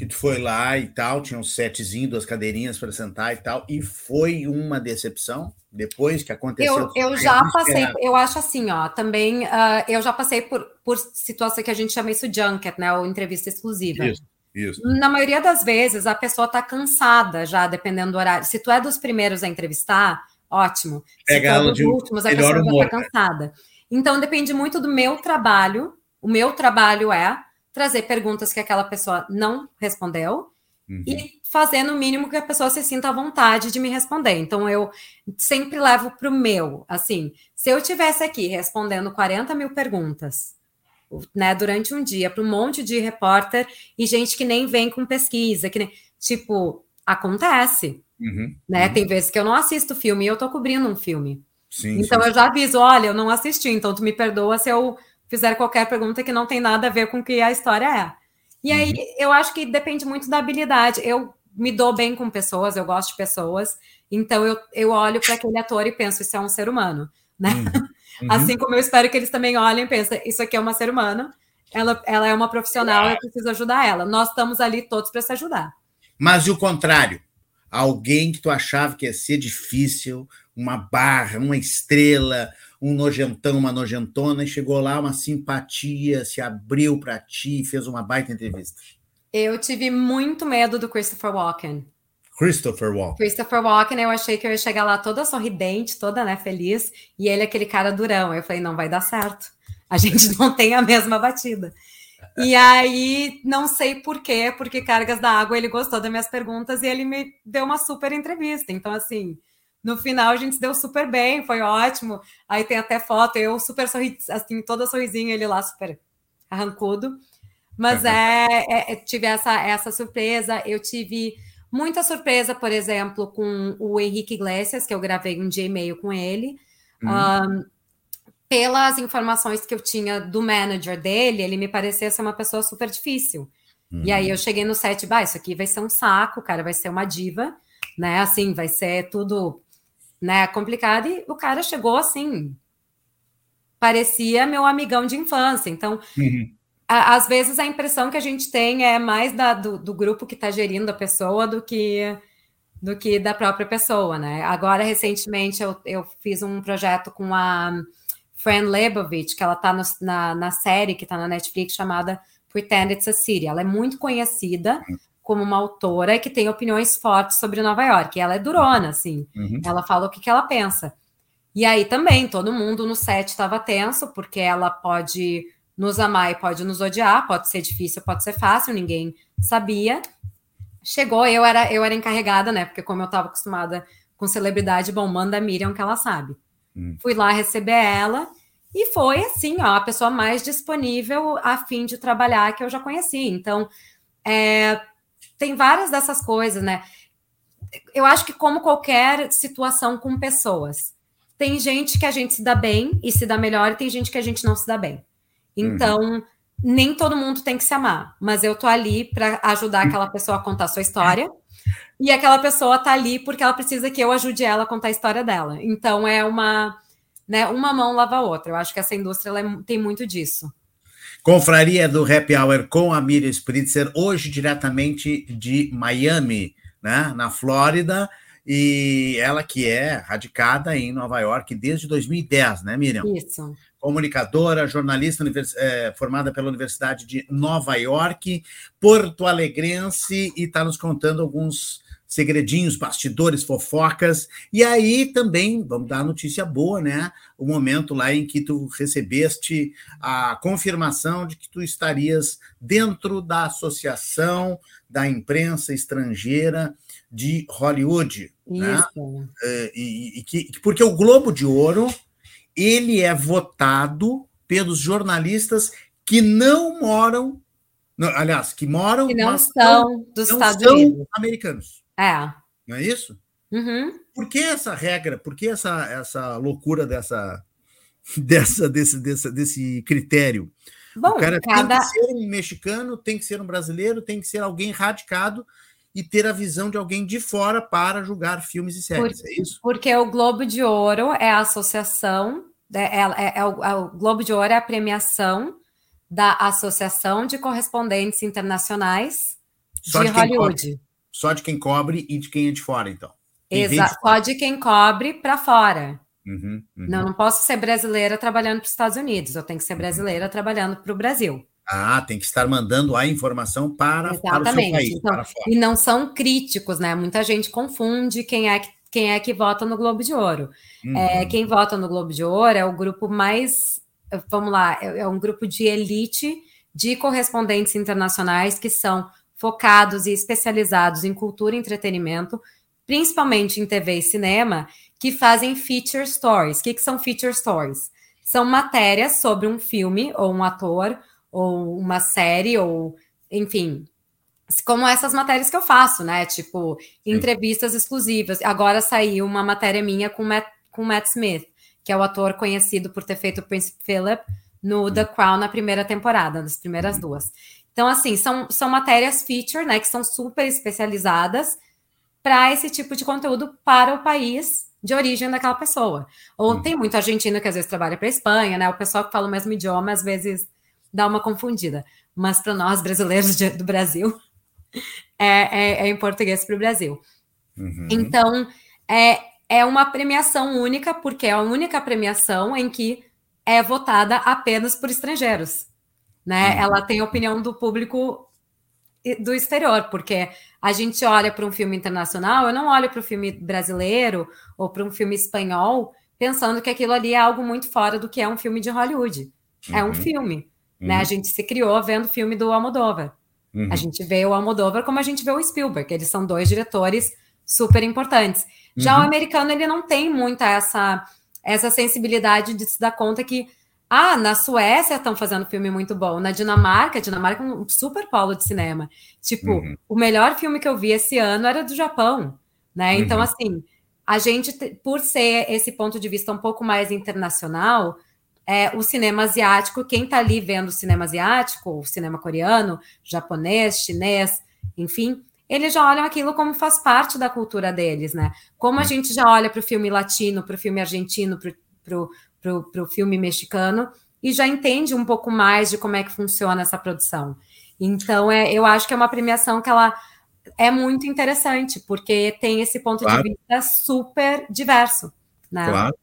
que tu foi lá e tal, tinha um setzinho, duas cadeirinhas para sentar e tal, e foi uma decepção depois que aconteceu. Eu, eu já passei, eu acho assim, ó, também uh, eu já passei por, por situação que a gente chama isso junket, né, ou entrevista exclusiva. Isso, isso. Na maioria das vezes a pessoa tá cansada já, dependendo do horário. Se tu é dos primeiros a entrevistar, ótimo. Pega Se tu é dos últimos, a pessoa já tá cansada. Então depende muito do meu trabalho. O meu trabalho é trazer perguntas que aquela pessoa não respondeu uhum. e fazer no mínimo que a pessoa se sinta à vontade de me responder. Então eu sempre levo para o meu, assim, se eu tivesse aqui respondendo 40 mil perguntas, né, durante um dia para um monte de repórter e gente que nem vem com pesquisa, que nem, tipo, acontece, uhum. né? Uhum. Tem vezes que eu não assisto filme e eu tô cobrindo um filme. Sim, então sim. eu já aviso, olha, eu não assisti, então tu me perdoa se eu fizer qualquer pergunta que não tem nada a ver com o que a história é. E aí, uhum. eu acho que depende muito da habilidade. Eu me dou bem com pessoas, eu gosto de pessoas, então eu, eu olho para aquele ator e penso, isso é um ser humano, né? Uhum. Uhum. Assim como eu espero que eles também olhem e pensem, isso aqui é uma ser humana, ela, ela é uma profissional, eu preciso ajudar ela. Nós estamos ali todos para se ajudar. Mas e o contrário? Alguém que tu achava que ia ser difícil, uma barra, uma estrela, um nojentão, uma nojentona, e chegou lá uma simpatia, se abriu para ti, fez uma baita entrevista. Eu tive muito medo do Christopher Walken. Christopher Walken. Christopher Walken, eu achei que eu ia chegar lá toda sorridente, toda né, feliz, e ele aquele cara durão. Eu falei, não vai dar certo. A gente não tem a mesma batida. E aí, não sei por quê, porque Cargas da Água ele gostou das minhas perguntas e ele me deu uma super entrevista. Então, assim, no final a gente se deu super bem, foi ótimo. Aí tem até foto, eu super sorri, assim, toda sorrisinha, ele lá super arrancudo. Mas é, é, é, tive essa, essa surpresa. Eu tive muita surpresa, por exemplo, com o Henrique Iglesias, que eu gravei um dia e meio com ele. Uhum. Um, pelas informações que eu tinha do manager dele, ele me parecia ser uma pessoa super difícil. Uhum. E aí eu cheguei no set, bah, isso aqui vai ser um saco, cara, vai ser uma diva, né? Assim, vai ser tudo né, complicado, e o cara chegou assim, parecia meu amigão de infância. Então, uhum. Às vezes a impressão que a gente tem é mais da, do, do, grupo que está gerindo a pessoa do que do que da própria pessoa, né? Agora, recentemente, eu, eu fiz um projeto com a Fran Lebovich, que ela está na, na série que está na Netflix chamada Pretend It's a City. Ela é muito conhecida uhum como uma autora que tem opiniões fortes sobre Nova York. E ela é durona, assim. Uhum. Ela fala o que, que ela pensa. E aí também, todo mundo no set estava tenso, porque ela pode nos amar e pode nos odiar, pode ser difícil, pode ser fácil, ninguém sabia. Chegou, eu era, eu era encarregada, né? Porque como eu estava acostumada com celebridade, bom, manda a Miriam que ela sabe. Hum. Fui lá receber ela e foi assim, ó, a pessoa mais disponível a fim de trabalhar que eu já conheci. Então, é, tem várias dessas coisas, né? Eu acho que, como qualquer situação com pessoas, tem gente que a gente se dá bem e se dá melhor, e tem gente que a gente não se dá bem. Então, uhum. nem todo mundo tem que se amar, mas eu tô ali para ajudar aquela pessoa a contar a sua história. E aquela pessoa tá ali porque ela precisa que eu ajude ela a contar a história dela. Então é uma, né, uma mão lava a outra. Eu acho que essa indústria é, tem muito disso. Confraria do Happy Hour com a Miriam Spritzer, hoje diretamente de Miami, né, na Flórida, e ela que é radicada em Nova York desde 2010, né, Miriam? Isso. Comunicadora, jornalista é, formada pela Universidade de Nova York, porto alegrense, e está nos contando alguns segredinhos, bastidores, fofocas. E aí também, vamos dar a notícia boa, né? O momento lá em que tu recebeste a confirmação de que tu estarias dentro da Associação da Imprensa Estrangeira de Hollywood. Né? Isso. Né? E, e, que, porque o Globo de Ouro ele é votado pelos jornalistas que não moram, não, aliás, que moram, que não são dos não Estados são Unidos. americanos. É. Não é isso? Uhum. Por que essa regra? Por que essa, essa loucura dessa, dessa, desse, desse, desse critério? Bom, o cara cada... tem que ser um mexicano, tem que ser um brasileiro, tem que ser alguém radicado e ter a visão de alguém de fora para julgar filmes e séries, Por, é isso? Porque o Globo de Ouro é a associação, é, é, é, é, o, é, o, Globo de Ouro é a premiação da Associação de Correspondentes Internacionais Só de, de Hollywood. Cobre. Só de quem cobre e de quem é de fora, então. Exato, só de quem cobre para fora. Uhum, uhum. Não, não posso ser brasileira trabalhando para os Estados Unidos, eu tenho que ser brasileira uhum. trabalhando para o Brasil. Ah, tem que estar mandando a informação para, para o seu país. Então, e não são críticos, né? Muita gente confunde quem é que, quem é que vota no Globo de Ouro. É, uhum. É, quem vota no Globo de Ouro é o grupo mais, vamos lá, é, é um grupo de elite de correspondentes internacionais que são focados e especializados em cultura e entretenimento, principalmente em TV e cinema, que fazem feature stories. O que, que são feature stories? São matérias sobre um filme ou um ator ou uma série, ou enfim, como essas matérias que eu faço, né? Tipo, entrevistas exclusivas. Agora saiu uma matéria minha com Matt, com Matt Smith, que é o ator conhecido por ter feito o Prince Philip no The Crown na primeira temporada, nas primeiras uhum. duas. Então, assim, são, são matérias feature, né? Que são super especializadas para esse tipo de conteúdo para o país de origem daquela pessoa. Ou uhum. tem muito argentino que às vezes trabalha para a Espanha, né? O pessoal que fala o mesmo idioma, às vezes dá uma confundida. Mas para nós, brasileiros de, do Brasil, é, é, é em português para o Brasil. Uhum. Então, é, é uma premiação única, porque é a única premiação em que é votada apenas por estrangeiros. Né? Uhum. Ela tem a opinião do público do exterior, porque a gente olha para um filme internacional, eu não olho para o filme brasileiro ou para um filme espanhol pensando que aquilo ali é algo muito fora do que é um filme de Hollywood. Uhum. É um uhum. filme. Né? A uhum. gente se criou vendo o filme do Almodóvar. Uhum. A gente vê o Almodóvar como a gente vê o Spielberg. Eles são dois diretores super importantes. Já o uhum. americano, ele não tem muita essa, essa sensibilidade de se dar conta que ah, na Suécia estão fazendo filme muito bom. Na Dinamarca, Dinamarca é um super polo de cinema. Tipo, uhum. o melhor filme que eu vi esse ano era do Japão, né? Então, uhum. assim, a gente, por ser esse ponto de vista um pouco mais internacional, é, o cinema asiático, quem está ali vendo o cinema asiático, o cinema coreano, japonês, chinês, enfim, eles já olham aquilo como faz parte da cultura deles, né? Como a gente já olha para o filme latino, para o filme argentino, para o filme mexicano, e já entende um pouco mais de como é que funciona essa produção. Então, é, eu acho que é uma premiação que ela é muito interessante, porque tem esse ponto claro. de vista super diverso. Né? Claro.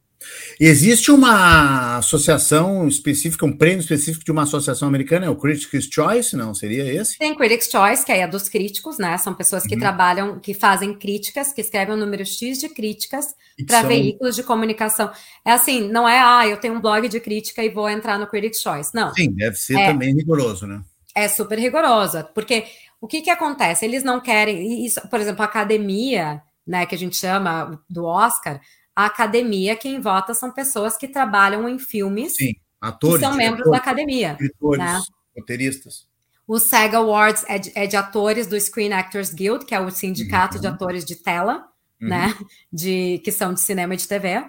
Existe uma associação específica, um prêmio específico de uma associação americana, é o Critics' Choice, não? Seria esse? Tem Critics' Choice, que é a dos críticos, né? São pessoas que uhum. trabalham, que fazem críticas, que escrevem um número X de críticas para são... veículos de comunicação. É assim, não é, ah, eu tenho um blog de crítica e vou entrar no Critics' Choice. Não. Sim, deve ser é, também rigoroso, né? É super rigoroso, porque o que que acontece? Eles não querem, isso, por exemplo, a academia, né, que a gente chama do Oscar, a academia, quem vota são pessoas que trabalham em filmes Sim, atores, que são membros da academia. Escritores, né? roteiristas. O SAG Awards é de, é de, atores do Screen Actors Guild, que é o sindicato uhum. de atores de tela, uhum. né? De, que são de cinema e de TV. Uhum.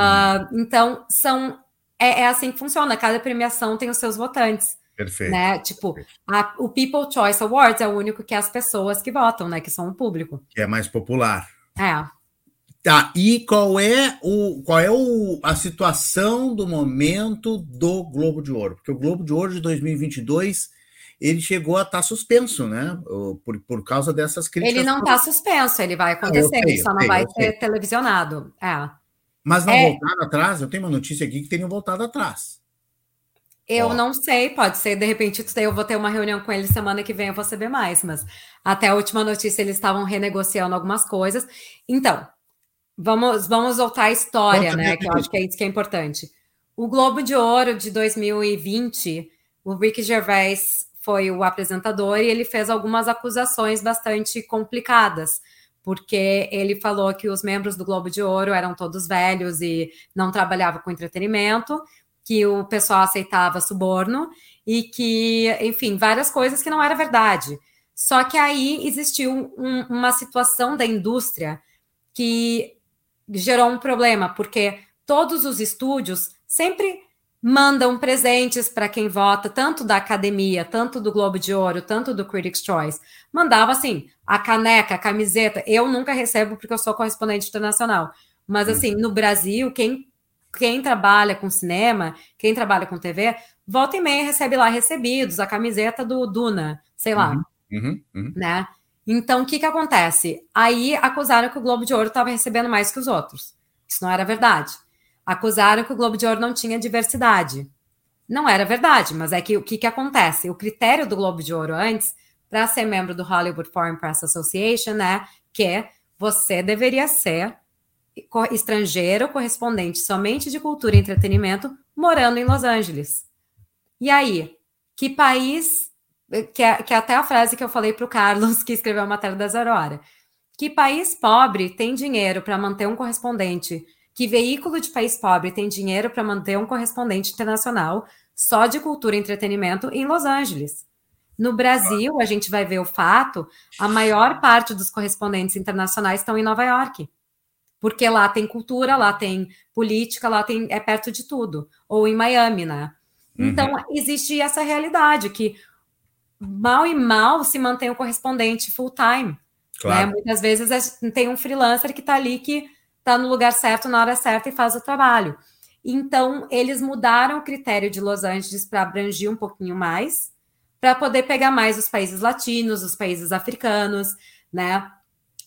Uh, então, são é, é, assim que funciona. Cada premiação tem os seus votantes. Perfeito. Né? Tipo, a, o People Choice Awards é o único que é as pessoas que votam, né? Que são o público. Que é mais popular. É. Tá, e qual é o qual é o, a situação do momento do Globo de Ouro? Porque o Globo de Ouro de 2022 ele chegou a estar tá suspenso, né? Por, por causa dessas críticas. Ele não está suspenso, ele vai acontecer, ah, ele só não vai ser televisionado. É. Mas não é... voltaram atrás? Eu tenho uma notícia aqui que teriam voltado atrás. Eu Ó. não sei, pode ser, de repente, eu vou ter uma reunião com ele semana que vem, eu vou saber mais, mas até a última notícia eles estavam renegociando algumas coisas. Então, vamos, vamos voltar à história, Conta né? Que eu acho que é isso que é importante. O Globo de Ouro de 2020, o Ricky Gervais foi o apresentador e ele fez algumas acusações bastante complicadas, porque ele falou que os membros do Globo de Ouro eram todos velhos e não trabalhavam com entretenimento, que o pessoal aceitava suborno e que, enfim, várias coisas que não era verdade. Só que aí existiu um, uma situação da indústria que gerou um problema, porque todos os estúdios sempre mandam presentes para quem vota, tanto da academia, tanto do Globo de Ouro, tanto do Critics' Choice. Mandava assim, a caneca, a camiseta. Eu nunca recebo porque eu sou correspondente internacional. Mas assim, no Brasil, quem quem trabalha com cinema, quem trabalha com TV, volta e meia recebe lá recebidos, a camiseta do Duna, sei lá. Uhum, uhum, uhum. Né? Então, o que, que acontece? Aí acusaram que o Globo de Ouro estava recebendo mais que os outros. Isso não era verdade. Acusaram que o Globo de Ouro não tinha diversidade. Não era verdade, mas é que o que, que acontece? O critério do Globo de Ouro antes, para ser membro do Hollywood Foreign Press Association, é que você deveria ser estrangeiro correspondente somente de cultura e entretenimento morando em Los Angeles. E aí, que país, que é, que é até a frase que eu falei para o Carlos, que escreveu a matéria da Zarora, que país pobre tem dinheiro para manter um correspondente? Que veículo de país pobre tem dinheiro para manter um correspondente internacional só de cultura e entretenimento em Los Angeles? No Brasil, a gente vai ver o fato, a maior parte dos correspondentes internacionais estão em Nova York porque lá tem cultura, lá tem política, lá tem é perto de tudo, ou em Miami, né? Uhum. Então existe essa realidade que mal e mal se mantém o correspondente full time. Né? Claro. Né? Muitas vezes tem um freelancer que está ali que está no lugar certo na hora certa e faz o trabalho. Então eles mudaram o critério de Los Angeles para abranger um pouquinho mais, para poder pegar mais os países latinos, os países africanos, né?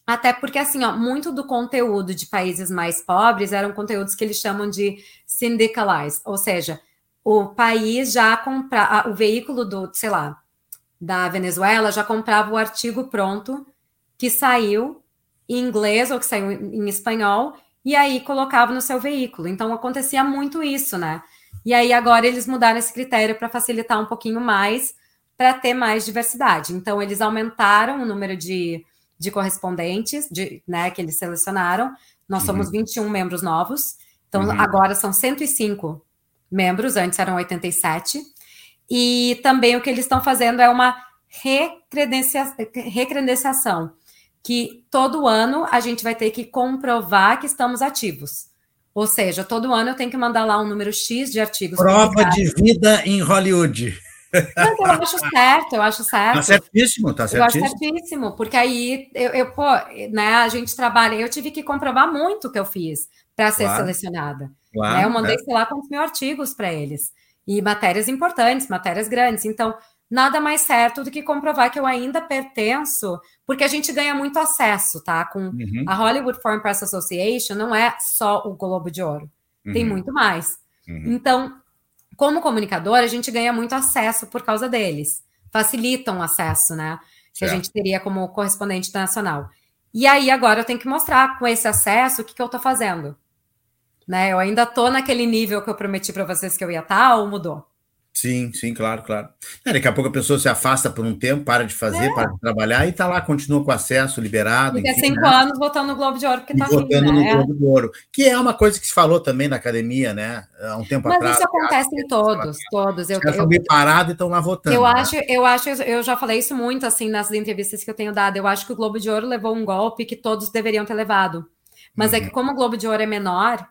Até porque, assim, ó, muito do conteúdo de países mais pobres eram conteúdos que eles chamam de syndicalized, ou seja, o país já comprava, o veículo do, sei lá, da Venezuela já comprava o artigo pronto que saiu em inglês ou que saiu em espanhol e aí colocava no seu veículo. Então acontecia muito isso, né? E aí agora eles mudaram esse critério para facilitar um pouquinho mais, para ter mais diversidade. Então eles aumentaram o número de de correspondentes, de, né, que eles selecionaram. Nós uhum. somos 21 membros novos, então uhum. agora são 105 membros, antes eram 87. E também o que eles estão fazendo é uma recredencia recredenciação, que todo ano a gente vai ter que comprovar que estamos ativos. Ou seja, todo ano eu tenho que mandar lá um número X de artigos. Prova de vida em Hollywood. Mas eu acho certo, eu acho certo. Tá certíssimo, tá certíssimo. Eu acho certíssimo, porque aí eu, eu pô, né, a gente trabalha, eu tive que comprovar muito o que eu fiz para ser claro. selecionada. Claro, né? Eu mandei, é. sei lá, quantos mil artigos para eles. E matérias importantes, matérias grandes. Então, nada mais certo do que comprovar que eu ainda pertenço, porque a gente ganha muito acesso, tá? Com uhum. a Hollywood Foreign Press Association, não é só o Globo de Ouro, uhum. tem muito mais. Uhum. Então, como comunicador, a gente ganha muito acesso por causa deles. Facilitam o acesso, né? Que a gente teria como correspondente internacional. E aí, agora eu tenho que mostrar com esse acesso o que, que eu estou fazendo. Né? Eu ainda estou naquele nível que eu prometi para vocês que eu ia estar, tá, ou mudou? Sim, sim, claro, claro. É, daqui a pouco a pessoa se afasta por um tempo, para de fazer, é. para de trabalhar e está lá, continua com acesso liberado. Fica cinco né? anos votando no Globo de Ouro, porque está Votando né? no Globo de Ouro. Que é uma coisa que se falou também na academia, né? Há um tempo Mas atrás. Mas isso acontece em todos, todos. Eu, estão bem parados e estão lá votando. Eu né? acho, eu acho, eu já falei isso muito assim nas entrevistas que eu tenho dado. Eu acho que o Globo de Ouro levou um golpe que todos deveriam ter levado. Mas uhum. é que, como o Globo de Ouro é menor,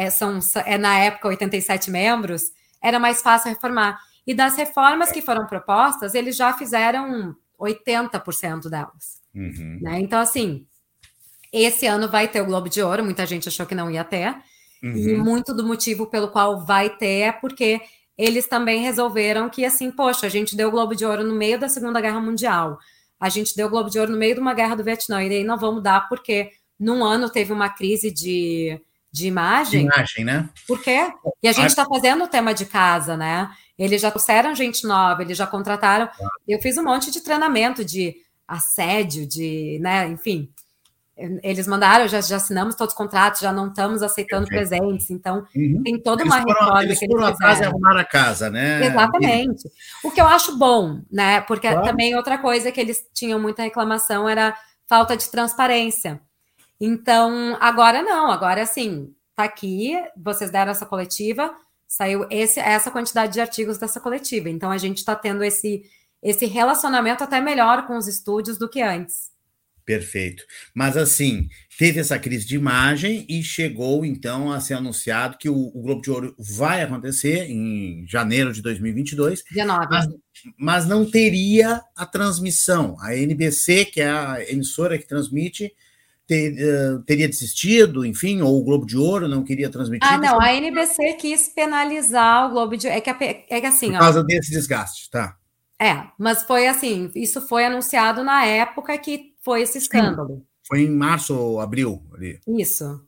é, são, é na época 87 membros, era mais fácil reformar. E das reformas que foram propostas, eles já fizeram 80% delas. Uhum. Né? Então, assim, esse ano vai ter o Globo de Ouro, muita gente achou que não ia ter. Uhum. E muito do motivo pelo qual vai ter é porque eles também resolveram que, assim, poxa, a gente deu o Globo de Ouro no meio da Segunda Guerra Mundial, a gente deu o Globo de Ouro no meio de uma guerra do Vietnã, e daí não vamos dar porque num ano teve uma crise de de imagem. Imagem, né? Por quê? E a gente está fazendo o tema de casa, né? Eles já trouxeram gente nova, eles já contrataram. Eu fiz um monte de treinamento de assédio, de, né, enfim. Eles mandaram, já, já assinamos todos os contratos, já não estamos aceitando presentes, então uhum. tem toda uma eles reforma eles que eles fizeram. casa e arrumaram a casa, né? Exatamente. O que eu acho bom, né? Porque claro. também outra coisa que eles tinham muita reclamação era falta de transparência. Então, agora não, agora assim, tá aqui, vocês deram essa coletiva, saiu esse, essa quantidade de artigos dessa coletiva. Então, a gente está tendo esse, esse relacionamento até melhor com os estúdios do que antes. Perfeito. Mas assim, teve essa crise de imagem e chegou então a ser anunciado que o, o Globo de Ouro vai acontecer em janeiro de 2022. Dia 9. Mas, mas não teria a transmissão. A NBC, que é a emissora que transmite, ter, uh, teria desistido, enfim, ou o Globo de Ouro não queria transmitir. Ah, não, a NBC quis penalizar o Globo de Ouro. É que, é que assim. Por causa ó, desse desgaste, tá? É, mas foi assim, isso foi anunciado na época que foi esse escândalo. Sim, foi em março ou abril ali. Isso.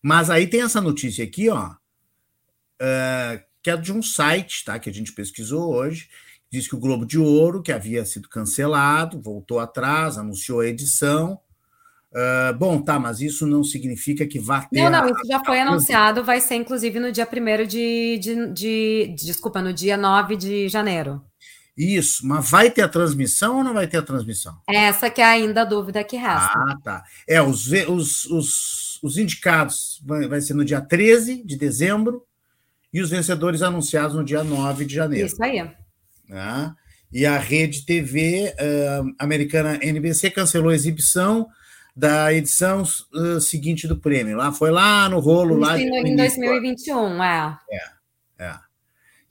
Mas aí tem essa notícia aqui, ó, uh, que é de um site, tá? Que a gente pesquisou hoje. Diz que o Globo de Ouro, que havia sido cancelado, voltou atrás, anunciou a edição. Uh, bom, tá, mas isso não significa que vá ter. Não, não, isso já foi anunciado, vai ser inclusive no dia 1 de, de, de, de. Desculpa, no dia 9 de janeiro. Isso, mas vai ter a transmissão ou não vai ter a transmissão? Essa que é ainda a dúvida que resta. Ah, tá. É, os, os, os, os indicados vai, vai ser no dia 13 de dezembro e os vencedores anunciados no dia 9 de janeiro. Isso aí. Ah, e a rede TV uh, americana NBC cancelou a exibição da edição uh, seguinte do prêmio. Lá foi lá no rolo lá em 2021, é. É, é.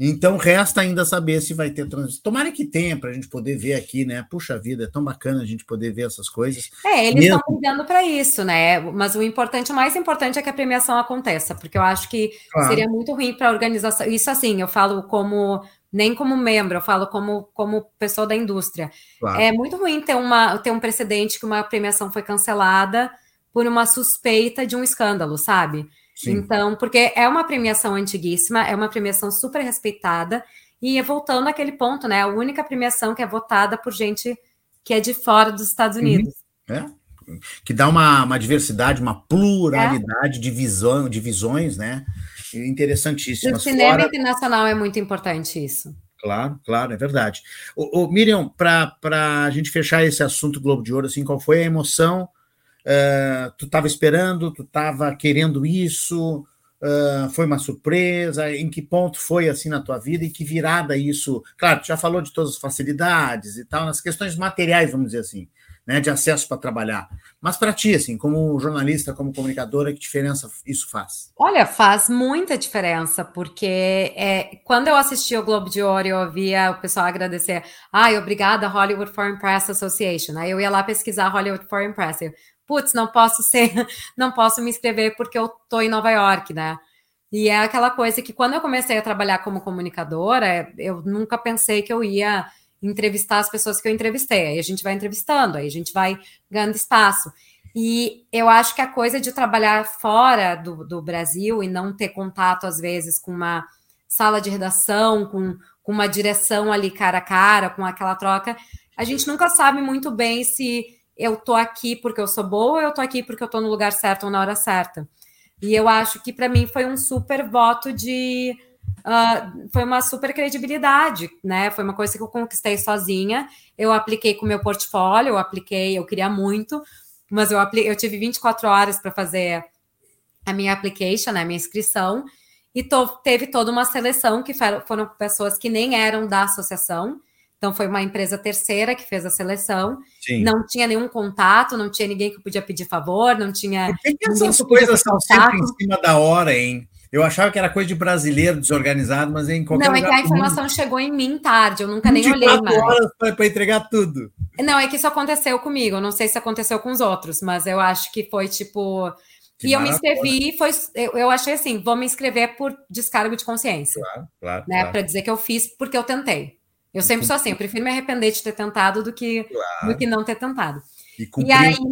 Então resta ainda saber se vai ter transição. Tomara que tenha para a gente poder ver aqui, né? Puxa vida, é tão bacana a gente poder ver essas coisas. É, eles Mesmo... estão cuidando para isso, né? Mas o importante, o mais importante é que a premiação aconteça, porque eu acho que claro. seria muito ruim para a organização. Isso assim, eu falo como nem como membro, eu falo como, como pessoa da indústria. Claro. É muito ruim ter, uma, ter um precedente que uma premiação foi cancelada por uma suspeita de um escândalo, sabe? Sim. Então, porque é uma premiação antiguíssima, é uma premiação super respeitada, e voltando àquele ponto, né? A única premiação que é votada por gente que é de fora dos Estados uhum. Unidos. Uhum. É. Que dá uma, uma diversidade, uma pluralidade é. de, visão, de visões, né? Interessantíssimo. O cinema fora... internacional é muito importante isso. Claro, claro, é verdade. O, o Miriam, para a gente fechar esse assunto Globo de Ouro, assim, qual foi a emoção Uh, tu estava esperando, tu estava querendo isso, uh, foi uma surpresa, em que ponto foi assim na tua vida e que virada isso? Claro, tu já falou de todas as facilidades e tal, nas questões materiais, vamos dizer assim, né, de acesso para trabalhar. Mas para ti, assim, como jornalista, como comunicadora, que diferença isso faz? Olha, faz muita diferença, porque é, quando eu assisti o Globo de Ouro, eu ouvia o pessoal agradecer, ai, obrigada, Hollywood Foreign Press Association. Aí eu ia lá pesquisar Hollywood Foreign Press. Eu, putz, não posso ser, não posso me inscrever porque eu tô em Nova York, né? E é aquela coisa que quando eu comecei a trabalhar como comunicadora, eu nunca pensei que eu ia entrevistar as pessoas que eu entrevistei. Aí a gente vai entrevistando, aí a gente vai ganhando espaço. E eu acho que a coisa de trabalhar fora do, do Brasil e não ter contato, às vezes, com uma sala de redação, com, com uma direção ali cara a cara, com aquela troca, a gente nunca sabe muito bem se eu tô aqui porque eu sou boa, ou eu tô aqui porque eu tô no lugar certo ou na hora certa. E eu acho que para mim foi um super voto de. Uh, foi uma super credibilidade, né? Foi uma coisa que eu conquistei sozinha. Eu apliquei com o meu portfólio, eu apliquei, eu queria muito, mas eu, eu tive 24 horas para fazer a minha application, né, a minha inscrição, e to teve toda uma seleção que foram pessoas que nem eram da associação, então, foi uma empresa terceira que fez a seleção. Sim. Não tinha nenhum contato, não tinha ninguém que podia pedir favor, não tinha. Por que, que essas coisas são sempre em cima da hora, hein? Eu achava que era coisa de brasileiro desorganizado, mas em qualquer Não, é que a informação chegou em mim tarde, eu nunca nem olhei mais. horas para entregar tudo. Não, é que isso aconteceu comigo, eu não sei se aconteceu com os outros, mas eu acho que foi tipo. Que e eu me inscrevi, foi, eu, eu, achei assim, vou me inscrever por descargo de consciência. Claro, claro. Né, claro. Para dizer que eu fiz porque eu tentei. Eu sempre sou assim, eu prefiro me arrepender de ter tentado do que, claro. do que não ter tentado. E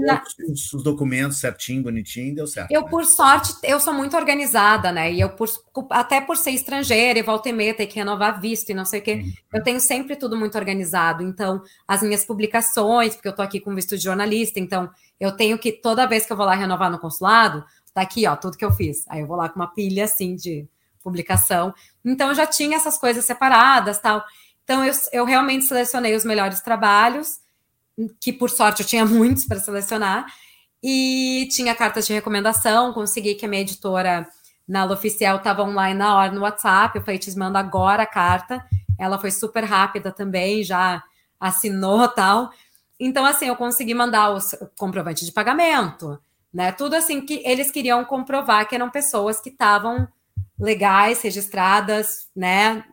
na... os, os, documentos certinho, bonitinho, deu certo. Eu, né? por sorte, eu sou muito organizada, né? E eu, por, até por ser estrangeira e volta e meia, ter que renovar visto e não sei o quê, uhum. eu tenho sempre tudo muito organizado. Então, as minhas publicações, porque eu tô aqui com visto de jornalista, então eu tenho que, toda vez que eu vou lá renovar no consulado, tá aqui, ó, tudo que eu fiz. Aí eu vou lá com uma pilha, assim, de publicação. Então, eu já tinha essas coisas separadas, tal. Então, eu, eu realmente selecionei os melhores trabalhos que por sorte eu tinha muitos para selecionar, e tinha cartas de recomendação, consegui que a minha editora na oficial estava online na hora no WhatsApp, eu falei, te mando agora a carta, ela foi super rápida também, já assinou tal, então assim, eu consegui mandar os comprovante de pagamento, né, tudo assim que eles queriam comprovar que eram pessoas que estavam legais, registradas, né,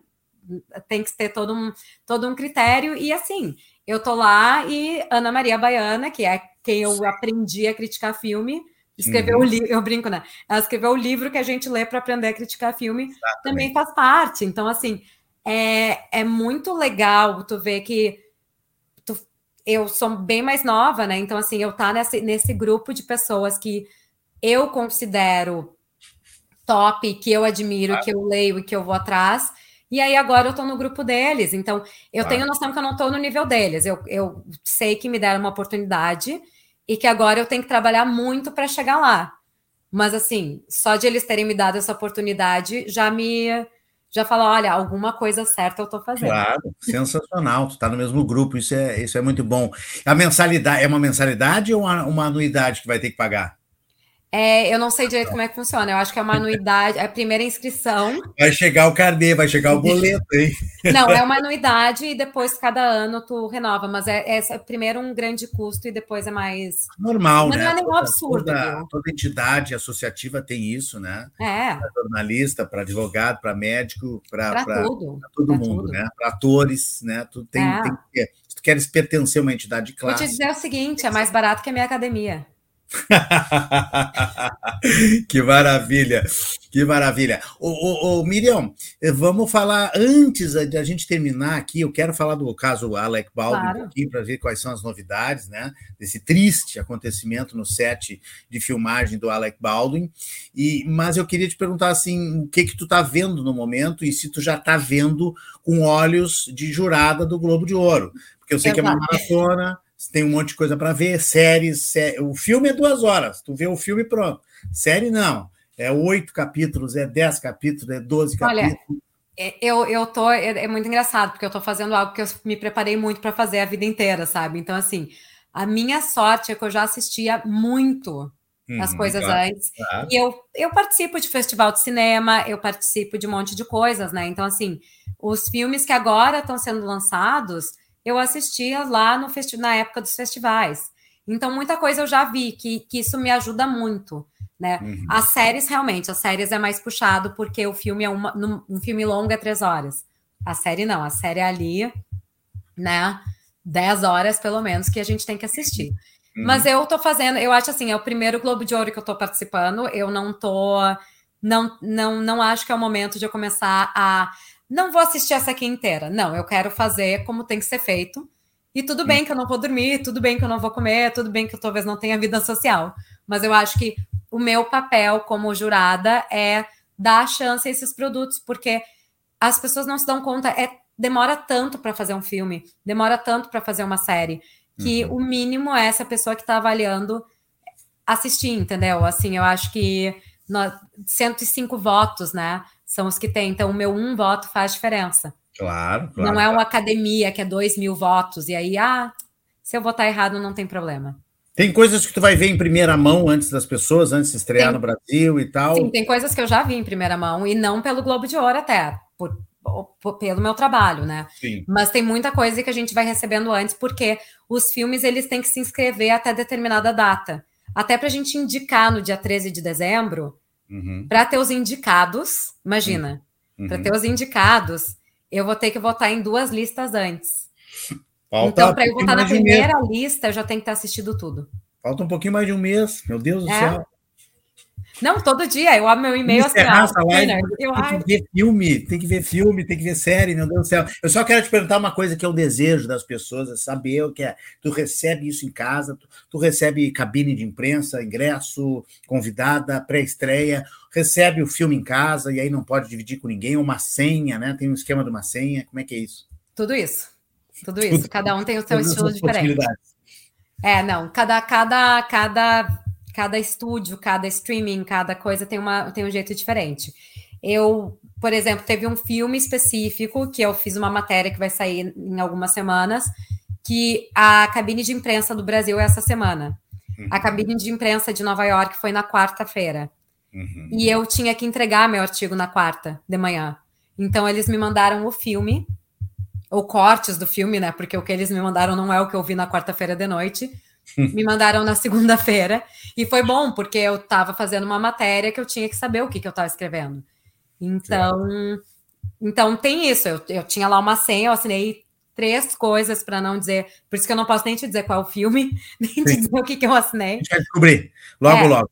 tem que ter todo um, todo um critério, e assim, eu tô lá e Ana Maria Baiana, que é quem eu aprendi a criticar filme, escreveu uhum. o livro, eu brinco, né? Ela escreveu o livro que a gente lê para aprender a criticar filme, Exatamente. também faz parte. Então, assim, é, é muito legal tu ver que tu, eu sou bem mais nova, né? Então, assim, eu tá nesse, nesse grupo de pessoas que eu considero top, que eu admiro, que eu leio e que eu vou atrás. E aí agora eu estou no grupo deles, então eu tenho noção que eu não estou no nível deles. Eu, eu sei que me deram uma oportunidade e que agora eu tenho que trabalhar muito para chegar lá. Mas assim, só de eles terem me dado essa oportunidade já me já fala, olha, alguma coisa certa eu estou fazendo. Claro, sensacional. Tu está no mesmo grupo, isso é, isso é muito bom. A mensalidade é uma mensalidade ou uma, uma anuidade que vai ter que pagar? É, eu não sei direito como é que funciona. Eu acho que é uma anuidade, é a primeira inscrição. Vai chegar o carnê, vai chegar o boleto, hein? Não, é uma anuidade e depois cada ano tu renova, mas é, é primeiro um grande custo e depois é mais normal, mas né? Não é nenhum absurdo. Toda, toda, entidade associativa tem isso, né? É. Para jornalista, para advogado, para médico, para todo, todo pra mundo, tudo. né? Para atores, né? Tu tem, é. tem que, se tu queres pertencer a uma entidade de classe. Vou te dizer o seguinte, é mais barato que a minha academia. que maravilha, que maravilha. Ô, ô, ô, Miriam, vamos falar antes de a gente terminar aqui. Eu quero falar do caso Alec Baldwin claro. aqui para ver quais são as novidades, né? Desse triste acontecimento no set de filmagem do Alec Baldwin. E, mas eu queria te perguntar assim, o que que tu está vendo no momento e se tu já está vendo com olhos de jurada do Globo de Ouro, porque eu sei Exato. que é uma maratona tem um monte de coisa para ver, séries, sé... o filme é duas horas, tu vê o filme pronto. Série não, é oito capítulos, é dez capítulos, é doze capítulos. Olha, é, eu, eu tô, é, é, muito engraçado, porque eu tô fazendo algo que eu me preparei muito para fazer a vida inteira, sabe? Então, assim, a minha sorte é que eu já assistia muito as uhum, coisas claro, antes. Claro. E eu, eu participo de festival de cinema, eu participo de um monte de coisas, né? Então, assim, os filmes que agora estão sendo lançados eu assistia lá no na época dos festivais. Então, muita coisa eu já vi, que, que isso me ajuda muito. Né? Uhum. As séries, realmente, as séries é mais puxado, porque o filme é uma, um filme longo é três horas. A série não, a série é ali, né? Dez horas, pelo menos, que a gente tem que assistir. Uhum. Mas eu tô fazendo, eu acho assim, é o primeiro Globo de Ouro que eu tô participando, eu não tô. Não, não, não acho que é o momento de eu começar a não vou assistir essa aqui inteira. Não, eu quero fazer como tem que ser feito. E tudo bem que eu não vou dormir, tudo bem que eu não vou comer, tudo bem que eu talvez não tenha vida social. Mas eu acho que o meu papel como jurada é dar chance a esses produtos, porque as pessoas não se dão conta, é demora tanto para fazer um filme, demora tanto para fazer uma série, que uhum. o mínimo é essa pessoa que está avaliando assistir, entendeu? Assim, eu acho que no, 105 votos, né? São os que têm. Então, o meu um voto faz diferença. Claro, claro. Não é uma academia que é dois mil votos, e aí, ah, se eu votar errado, não tem problema. Tem coisas que tu vai ver em primeira mão antes das pessoas, antes de estrear tem, no Brasil e tal? Sim, tem coisas que eu já vi em primeira mão, e não pelo Globo de Ouro até, por, por, pelo meu trabalho, né? Sim. Mas tem muita coisa que a gente vai recebendo antes, porque os filmes, eles têm que se inscrever até determinada data. Até para a gente indicar no dia 13 de dezembro, Uhum. Para ter os indicados, imagina, uhum. para ter os indicados, eu vou ter que votar em duas listas antes. Falta então, para eu votar na primeira lista, eu já tenho que ter assistido tudo. Falta um pouquinho mais de um mês, meu Deus do é. céu. Não, todo dia. Eu abro meu e-mail assim, ó, live, eu, tem que ver filme, tem que ver filme, tem que ver série, meu Deus do céu. Eu só quero te perguntar uma coisa que é o desejo das pessoas, é saber o que é. Tu recebe isso em casa, tu, tu recebe cabine de imprensa, ingresso, convidada, pré-estreia, recebe o filme em casa e aí não pode dividir com ninguém, uma senha, né? Tem um esquema de uma senha. Como é que é isso? Tudo isso. Tudo isso. Cada um tem o seu estilo diferente. É, não, cada, cada, cada cada estúdio, cada streaming, cada coisa tem, uma, tem um jeito diferente. Eu, por exemplo, teve um filme específico que eu fiz uma matéria que vai sair em algumas semanas, que a cabine de imprensa do Brasil é essa semana. Uhum. A cabine de imprensa de Nova York foi na quarta-feira. Uhum. E eu tinha que entregar meu artigo na quarta de manhã. Então eles me mandaram o filme, ou cortes do filme, né? Porque o que eles me mandaram não é o que eu vi na quarta-feira de noite me mandaram na segunda-feira. E foi bom, porque eu estava fazendo uma matéria que eu tinha que saber o que, que eu estava escrevendo. Então, então tem isso. Eu, eu tinha lá uma senha, eu assinei três coisas para não dizer. Por isso que eu não posso nem te dizer qual é o filme, nem Sim. te dizer o que, que eu assinei. A gente vai descobrir. Logo, é, logo.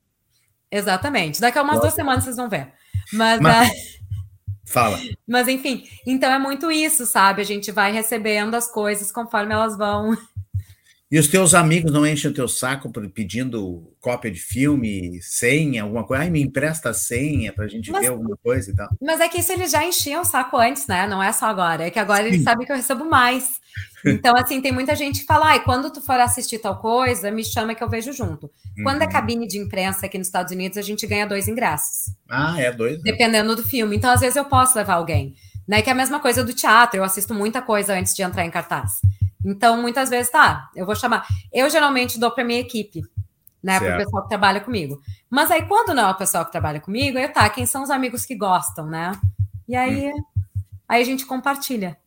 Exatamente. Daqui a umas logo. duas semanas vocês vão ver. Mas. Mas... Uh... Fala. Mas enfim, então é muito isso, sabe? A gente vai recebendo as coisas conforme elas vão e os teus amigos não enchem o teu saco pedindo cópia de filme, senha, alguma coisa? Ai, me empresta a senha para a gente mas, ver alguma coisa e tal. Mas é que isso eles já enchiam o saco antes, né? Não é só agora. É que agora Sim. eles sabem que eu recebo mais. Então, assim, tem muita gente que fala, ai, quando tu for assistir tal coisa, me chama que eu vejo junto. Quando é uhum. é cabine de imprensa aqui nos Estados Unidos, a gente ganha dois ingressos. Ah, é dois? Né? Dependendo do filme. Então, às vezes, eu posso levar alguém. Né? Que é a mesma coisa do teatro. Eu assisto muita coisa antes de entrar em cartaz. Então, muitas vezes, tá, eu vou chamar. Eu geralmente dou para minha equipe, né, para o pessoal que trabalha comigo. Mas aí, quando não é o pessoal que trabalha comigo, eu tá, quem são os amigos que gostam, né? E aí, hum. aí a gente compartilha.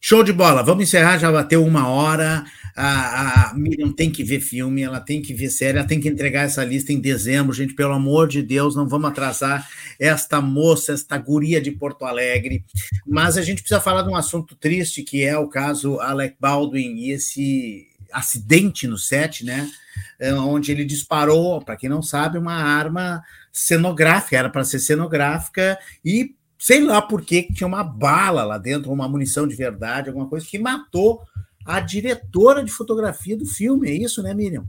Show de bola. Vamos encerrar, já bateu uma hora. A, a Miriam tem que ver filme, ela tem que ver série, ela tem que entregar essa lista em dezembro. Gente, pelo amor de Deus, não vamos atrasar esta moça, esta guria de Porto Alegre. Mas a gente precisa falar de um assunto triste, que é o caso Alec Baldwin e esse acidente no set, né? É, onde ele disparou, para quem não sabe, uma arma cenográfica, era para ser cenográfica, e sei lá por que tinha uma bala lá dentro, uma munição de verdade, alguma coisa que matou a diretora de fotografia do filme. É isso, né, Miriam?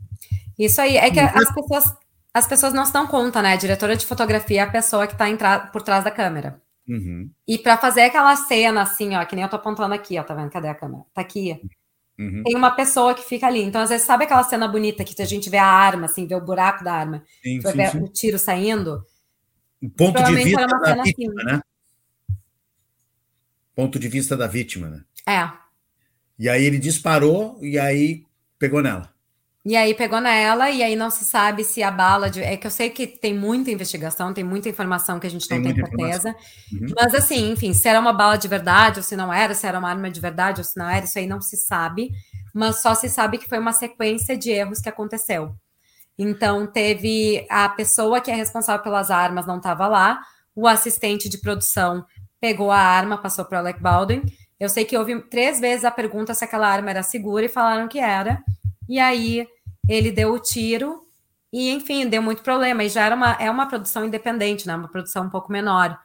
Isso aí. É que as pessoas, as pessoas não se dão conta, né? A diretora de fotografia é a pessoa que está por trás da câmera. Uhum. E para fazer aquela cena assim, ó, que nem eu tô apontando aqui, ó, tá vendo? Cadê a câmera? Tá aqui. Uhum. Tem uma pessoa que fica ali. Então, às vezes, sabe aquela cena bonita que a gente vê a arma, assim, vê o buraco da arma, sim, sim, ver sim. o tiro saindo? O ponto de vista da vítima, assim. né? Ponto de vista da vítima, né? É. E aí ele disparou e aí pegou nela. E aí pegou nela, e aí não se sabe se a bala de. É que eu sei que tem muita investigação, tem muita informação que a gente não tem, tem certeza. Uhum. Mas assim, enfim, se era uma bala de verdade ou se não era, se era uma arma de verdade ou se não era, isso aí não se sabe. Mas só se sabe que foi uma sequência de erros que aconteceu. Então, teve a pessoa que é responsável pelas armas não estava lá, o assistente de produção pegou a arma, passou para o Alec Baldwin, eu sei que houve três vezes a pergunta se aquela arma era segura e falaram que era. E aí ele deu o tiro e, enfim, deu muito problema. E já era uma, é uma produção independente, né? Uma produção um pouco menor.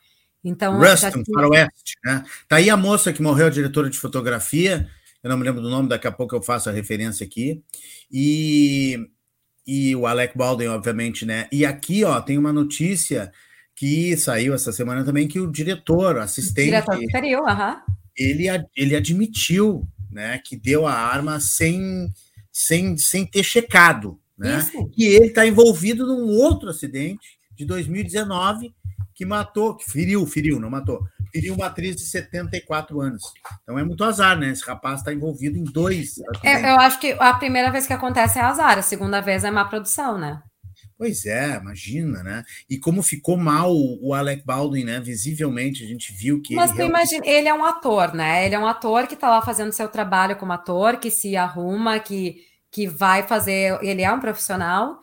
Então, Ruston, tinha... Faroeste, né? Tá aí a moça que morreu, a diretora de fotografia. Eu não me lembro do nome, daqui a pouco eu faço a referência aqui. E, e o Alec Baldwin, obviamente, né? E aqui, ó, tem uma notícia que saiu essa semana também que o diretor, assistente. Diretor superior, aham ele, ele admitiu né, que deu a arma sem, sem, sem ter checado. Né? E ele está envolvido num outro acidente de 2019 que matou, que feriu, feriu, não matou, feriu uma atriz de 74 anos. Então é muito azar, né? Esse rapaz está envolvido em dois. É, eu acho que a primeira vez que acontece é azar, a segunda vez é má produção, né? Pois é, imagina, né? E como ficou mal o Alec Baldwin, né? Visivelmente, a gente viu que. Mas ele tu realmente... imagina, ele é um ator, né? Ele é um ator que tá lá fazendo seu trabalho como ator, que se arruma, que, que vai fazer. Ele é um profissional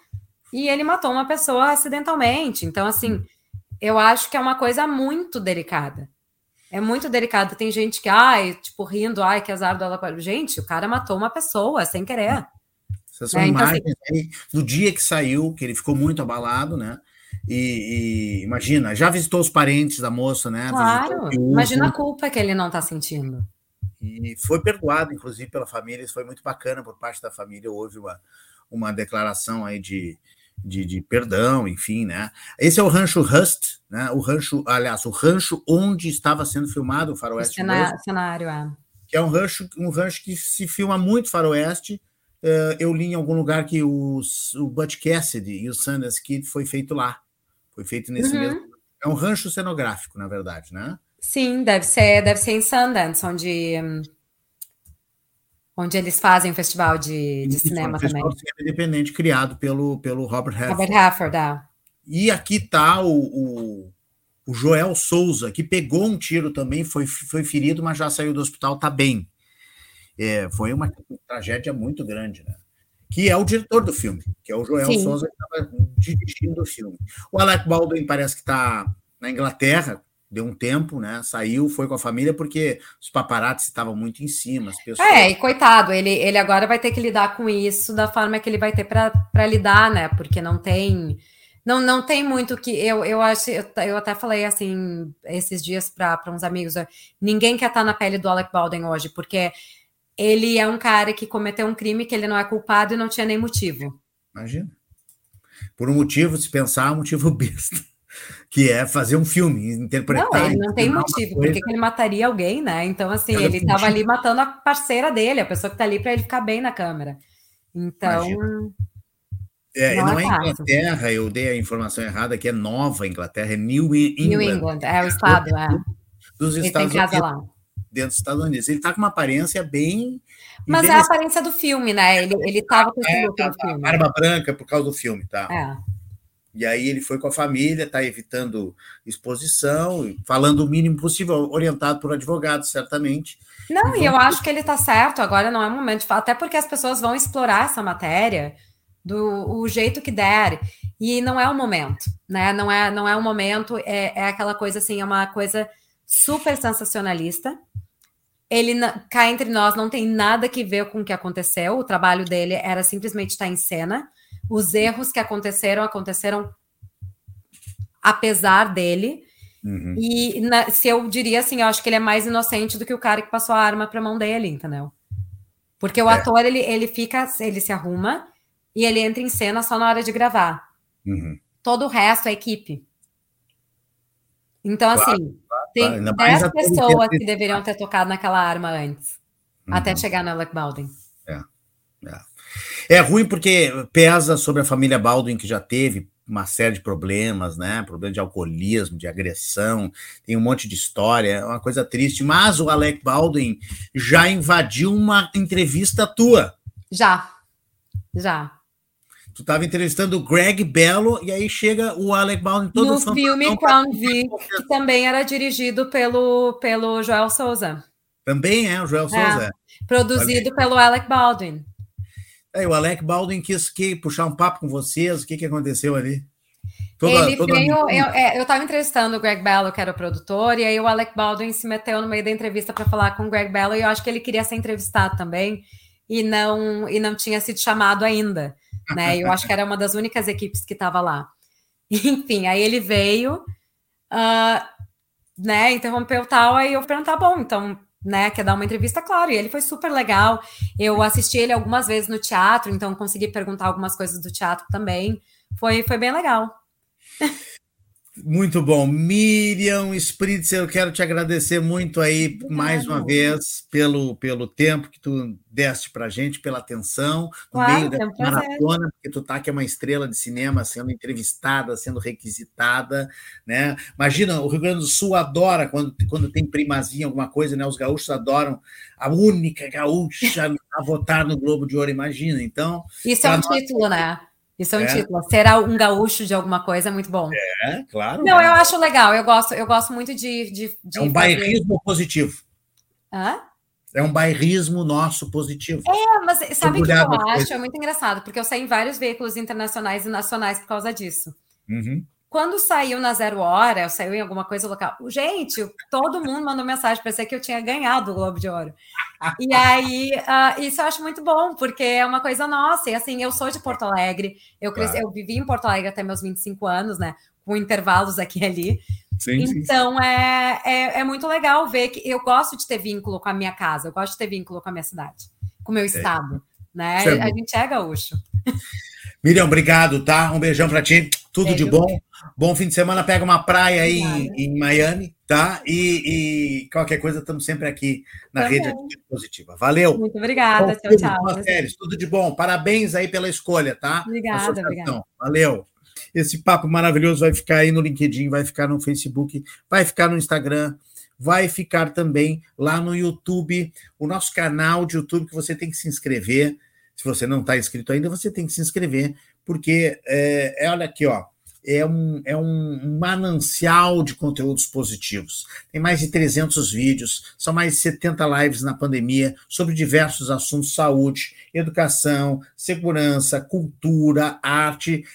e ele matou uma pessoa acidentalmente. Então, assim, eu acho que é uma coisa muito delicada. É muito delicado. Tem gente que, ai, tipo, rindo, ai, que azar do Alec Gente, o cara matou uma pessoa sem querer. Essas são é, então, imagens assim... do dia que saiu, que ele ficou muito abalado, né? E, e, imagina, já visitou os parentes da moça, né? Claro, imagina a culpa que ele não está sentindo. E foi perdoado, inclusive, pela família, isso foi muito bacana por parte da família. Houve uma, uma declaração aí de, de, de, perdão, enfim, né? Esse é o rancho Rust, né? O rancho, aliás, o rancho onde estava sendo filmado o Faroeste. O cenário, cenário é. Que é um rancho, um rancho que se filma muito Faroeste. Uh, eu li em algum lugar que os, o Butch Cassidy e o Sundance Kid foi feito lá. Foi feito nesse uhum. mesmo. É um rancho cenográfico, na verdade, né? Sim, deve ser, deve ser em Sundance, onde, onde eles fazem o festival de, de Isso, cinema um também. Festival independente criado pelo, pelo Robert Hafford. Robert Hafford, é. E aqui está o, o, o, Joel Souza, que pegou um tiro também, foi, foi ferido, mas já saiu do hospital, está bem. É, foi uma tragédia muito grande, né? que é o diretor do filme, que é o Joel Sim. Souza, que estava dirigindo o filme. O Alec Baldwin parece que está na Inglaterra, deu um tempo, né? Saiu, foi com a família, porque os paparazzi estavam muito em cima. As pessoas... É, e coitado, ele, ele agora vai ter que lidar com isso da forma que ele vai ter para lidar, né? Porque não tem. Não, não tem muito que eu, eu acho, eu, eu até falei assim esses dias para uns amigos, ninguém quer estar tá na pele do Alec Baldwin hoje, porque ele é um cara que cometeu um crime que ele não é culpado e não tinha nem motivo. Imagina. Por um motivo, se pensar, um motivo besta, que é fazer um filme, interpretar. Não, ele não tem motivo, porque ele mataria alguém, né? Então, assim, ele estava ali matando a parceira dele, a pessoa que está ali para ele ficar bem na câmera. Então. É, não, não é, é Inglaterra, eu dei a informação errada, que é Nova Inglaterra, é New England. New England, é o estado, é. Dos Estados Unidos. Dentro dos Estados Unidos. Ele tá com uma aparência bem. Mas é a aparência do filme, né? Ele, ele tava com é, tá, filme. Barba branca por causa do filme, tá? É. E aí ele foi com a família, tá evitando exposição, falando o mínimo possível, orientado por advogados, certamente. Não, e, eu acho que ele tá certo, agora não é momento de falar, até porque as pessoas vão explorar essa matéria do o jeito que der, e não é o momento, né? Não é, não é o momento, é, é aquela coisa assim, é uma coisa super sensacionalista, ele cá entre nós não tem nada que ver com o que aconteceu. O trabalho dele era simplesmente estar em cena. Os erros que aconteceram aconteceram apesar dele. Uhum. E na, se eu diria assim, eu acho que ele é mais inocente do que o cara que passou a arma para mão dele, entendeu? Porque o é. ator ele, ele fica, ele se arruma e ele entra em cena só na hora de gravar. Uhum. Todo o resto é equipe. Então, claro, assim, tem 10 pessoas que deveriam ter tocado naquela arma antes, uhum. até chegar no Alec Baldwin. É, é. é ruim porque pesa sobre a família Baldwin, que já teve uma série de problemas, né? Problema de alcoolismo, de agressão, tem um monte de história, é uma coisa triste. Mas o Alec Baldwin já invadiu uma entrevista tua. Já, já. Tu estava entrevistando o Greg Bello e aí chega o Alec Baldwin todo No filme Crown Vic, que também era dirigido pelo, pelo Joel Souza. Também é, o Joel é, Souza. Produzido pelo Alec Baldwin. É, o Alec Baldwin quis que, puxar um papo com vocês, o que, que aconteceu ali? Toda, ele toda veio, eu é, estava entrevistando o Greg Bello, que era o produtor, e aí o Alec Baldwin se meteu no meio da entrevista para falar com o Greg Bello, e eu acho que ele queria ser entrevistado também, e não, e não tinha sido chamado ainda né? Eu acho que era uma das únicas equipes que estava lá. Enfim, aí ele veio, uh, né? Interrompeu tal, aí eu perguntei, tá bom, então, né? Quer dar uma entrevista? Claro, e ele foi super legal. Eu assisti ele algumas vezes no teatro, então consegui perguntar algumas coisas do teatro também. Foi, foi bem legal. Muito bom. Miriam Spritzer, eu quero te agradecer muito aí mais uma vez pelo, pelo tempo que tu deste para gente, pela atenção, no claro, meio da maratona, porque tu tá que é uma estrela de cinema sendo entrevistada, sendo requisitada, né? Imagina, o Rio Grande do Sul adora quando, quando tem primazia, alguma coisa, né? Os gaúchos adoram a única gaúcha a votar no Globo de Ouro, imagina. Então, isso é um nós... título, né? Isso é um é. título. Será um gaúcho de alguma coisa é muito bom. É, claro. Não, eu acho legal. Eu gosto, eu gosto muito de. de, de é um fazer... bairrismo positivo. Hã? É um bairrismo nosso positivo. É, mas sabe o que eu acho? É muito engraçado, porque eu saí em vários veículos internacionais e nacionais por causa disso. Uhum. Quando saiu na zero hora, saiu em alguma coisa local, gente, todo mundo mandou mensagem, parecia que eu tinha ganhado o Globo de Ouro. E aí, uh, isso eu acho muito bom, porque é uma coisa nossa. E assim, eu sou de Porto Alegre, eu, cresci, claro. eu vivi em Porto Alegre até meus 25 anos, né? Com intervalos aqui e ali. Sim, então sim. É, é, é, muito legal ver que eu gosto de ter vínculo com a minha casa, eu gosto de ter vínculo com a minha cidade, com o meu é. estado. Né? É a gente é gaúcho. Miriam, obrigado, tá? Um beijão para ti. Tudo de bom. Bom fim de semana. Pega uma praia aí em, em, Miami, tá? E, e, qualquer coisa, estamos sempre aqui na Também. rede Positiva. Valeu. Muito obrigada. Bom, tchau, tchau. Férias, tudo de bom. Parabéns aí pela escolha, tá? Obrigada, obrigada. Valeu. Esse papo maravilhoso vai ficar aí no LinkedIn, vai ficar no Facebook, vai ficar no Instagram, vai ficar também lá no YouTube, o nosso canal de YouTube que você tem que se inscrever se você não está inscrito ainda, você tem que se inscrever, porque é, olha aqui, ó, é um, é um manancial de conteúdos positivos. Tem mais de 300 vídeos, são mais de 70 lives na pandemia sobre diversos assuntos: saúde, educação, segurança, cultura, arte,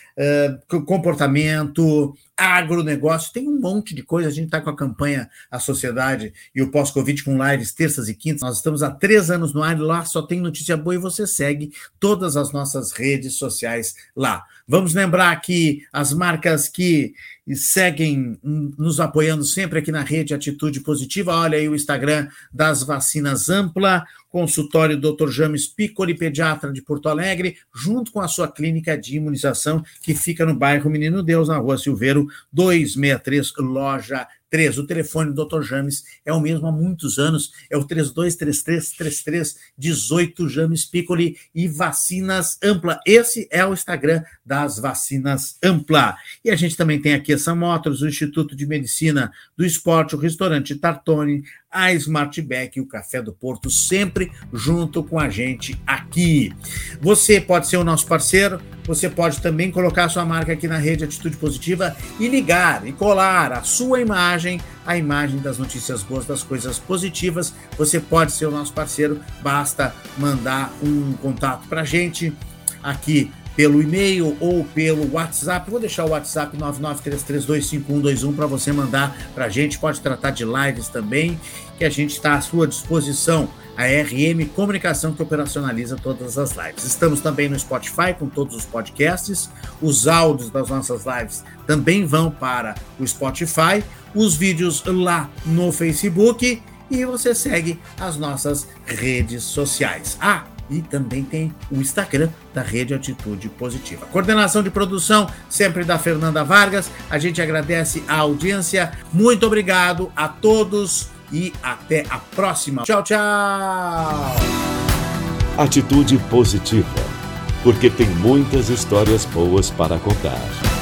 comportamento, agronegócio, tem um monte de coisa. A gente está com a campanha A Sociedade e o Pós-Covid com lives terças e quintas. Nós estamos há três anos no ar, lá só tem notícia boa e você segue todas as nossas redes sociais lá. Vamos lembrar que as marcas que seguem nos apoiando sempre aqui na rede Atitude Positiva. Olha aí o Instagram das Vacinas Ampla, consultório Dr. James Piccoli, pediatra de Porto Alegre, junto com a sua clínica de imunização, que fica no bairro Menino Deus, na rua Silveiro, 263, loja 3. O telefone do Dr. James é o mesmo há muitos anos, é o 32333318 James Piccoli e Vacinas Ampla. Esse é o Instagram das Vacinas Ampla. E a gente também tem aqui a São Motors, o Instituto de Medicina do Esporte, o restaurante Tartone, a Smartback e o Café do Porto, sempre junto com a gente aqui. Você pode ser o nosso parceiro, você pode também colocar sua marca aqui na rede Atitude Positiva e ligar e colar a sua imagem, a imagem das notícias boas, das coisas positivas. Você pode ser o nosso parceiro, basta mandar um contato para a gente aqui pelo e-mail ou pelo WhatsApp. Vou deixar o WhatsApp 9933252121 para você mandar para a gente. Pode tratar de lives também, que a gente está à sua disposição. A RM Comunicação que operacionaliza todas as lives. Estamos também no Spotify com todos os podcasts. Os áudios das nossas lives também vão para o Spotify. Os vídeos lá no Facebook. E você segue as nossas redes sociais. Ah, e também tem o Instagram da Rede Atitude Positiva. Coordenação de produção sempre da Fernanda Vargas. A gente agradece a audiência. Muito obrigado a todos e até a próxima. Tchau, tchau. Atitude Positiva, porque tem muitas histórias boas para contar.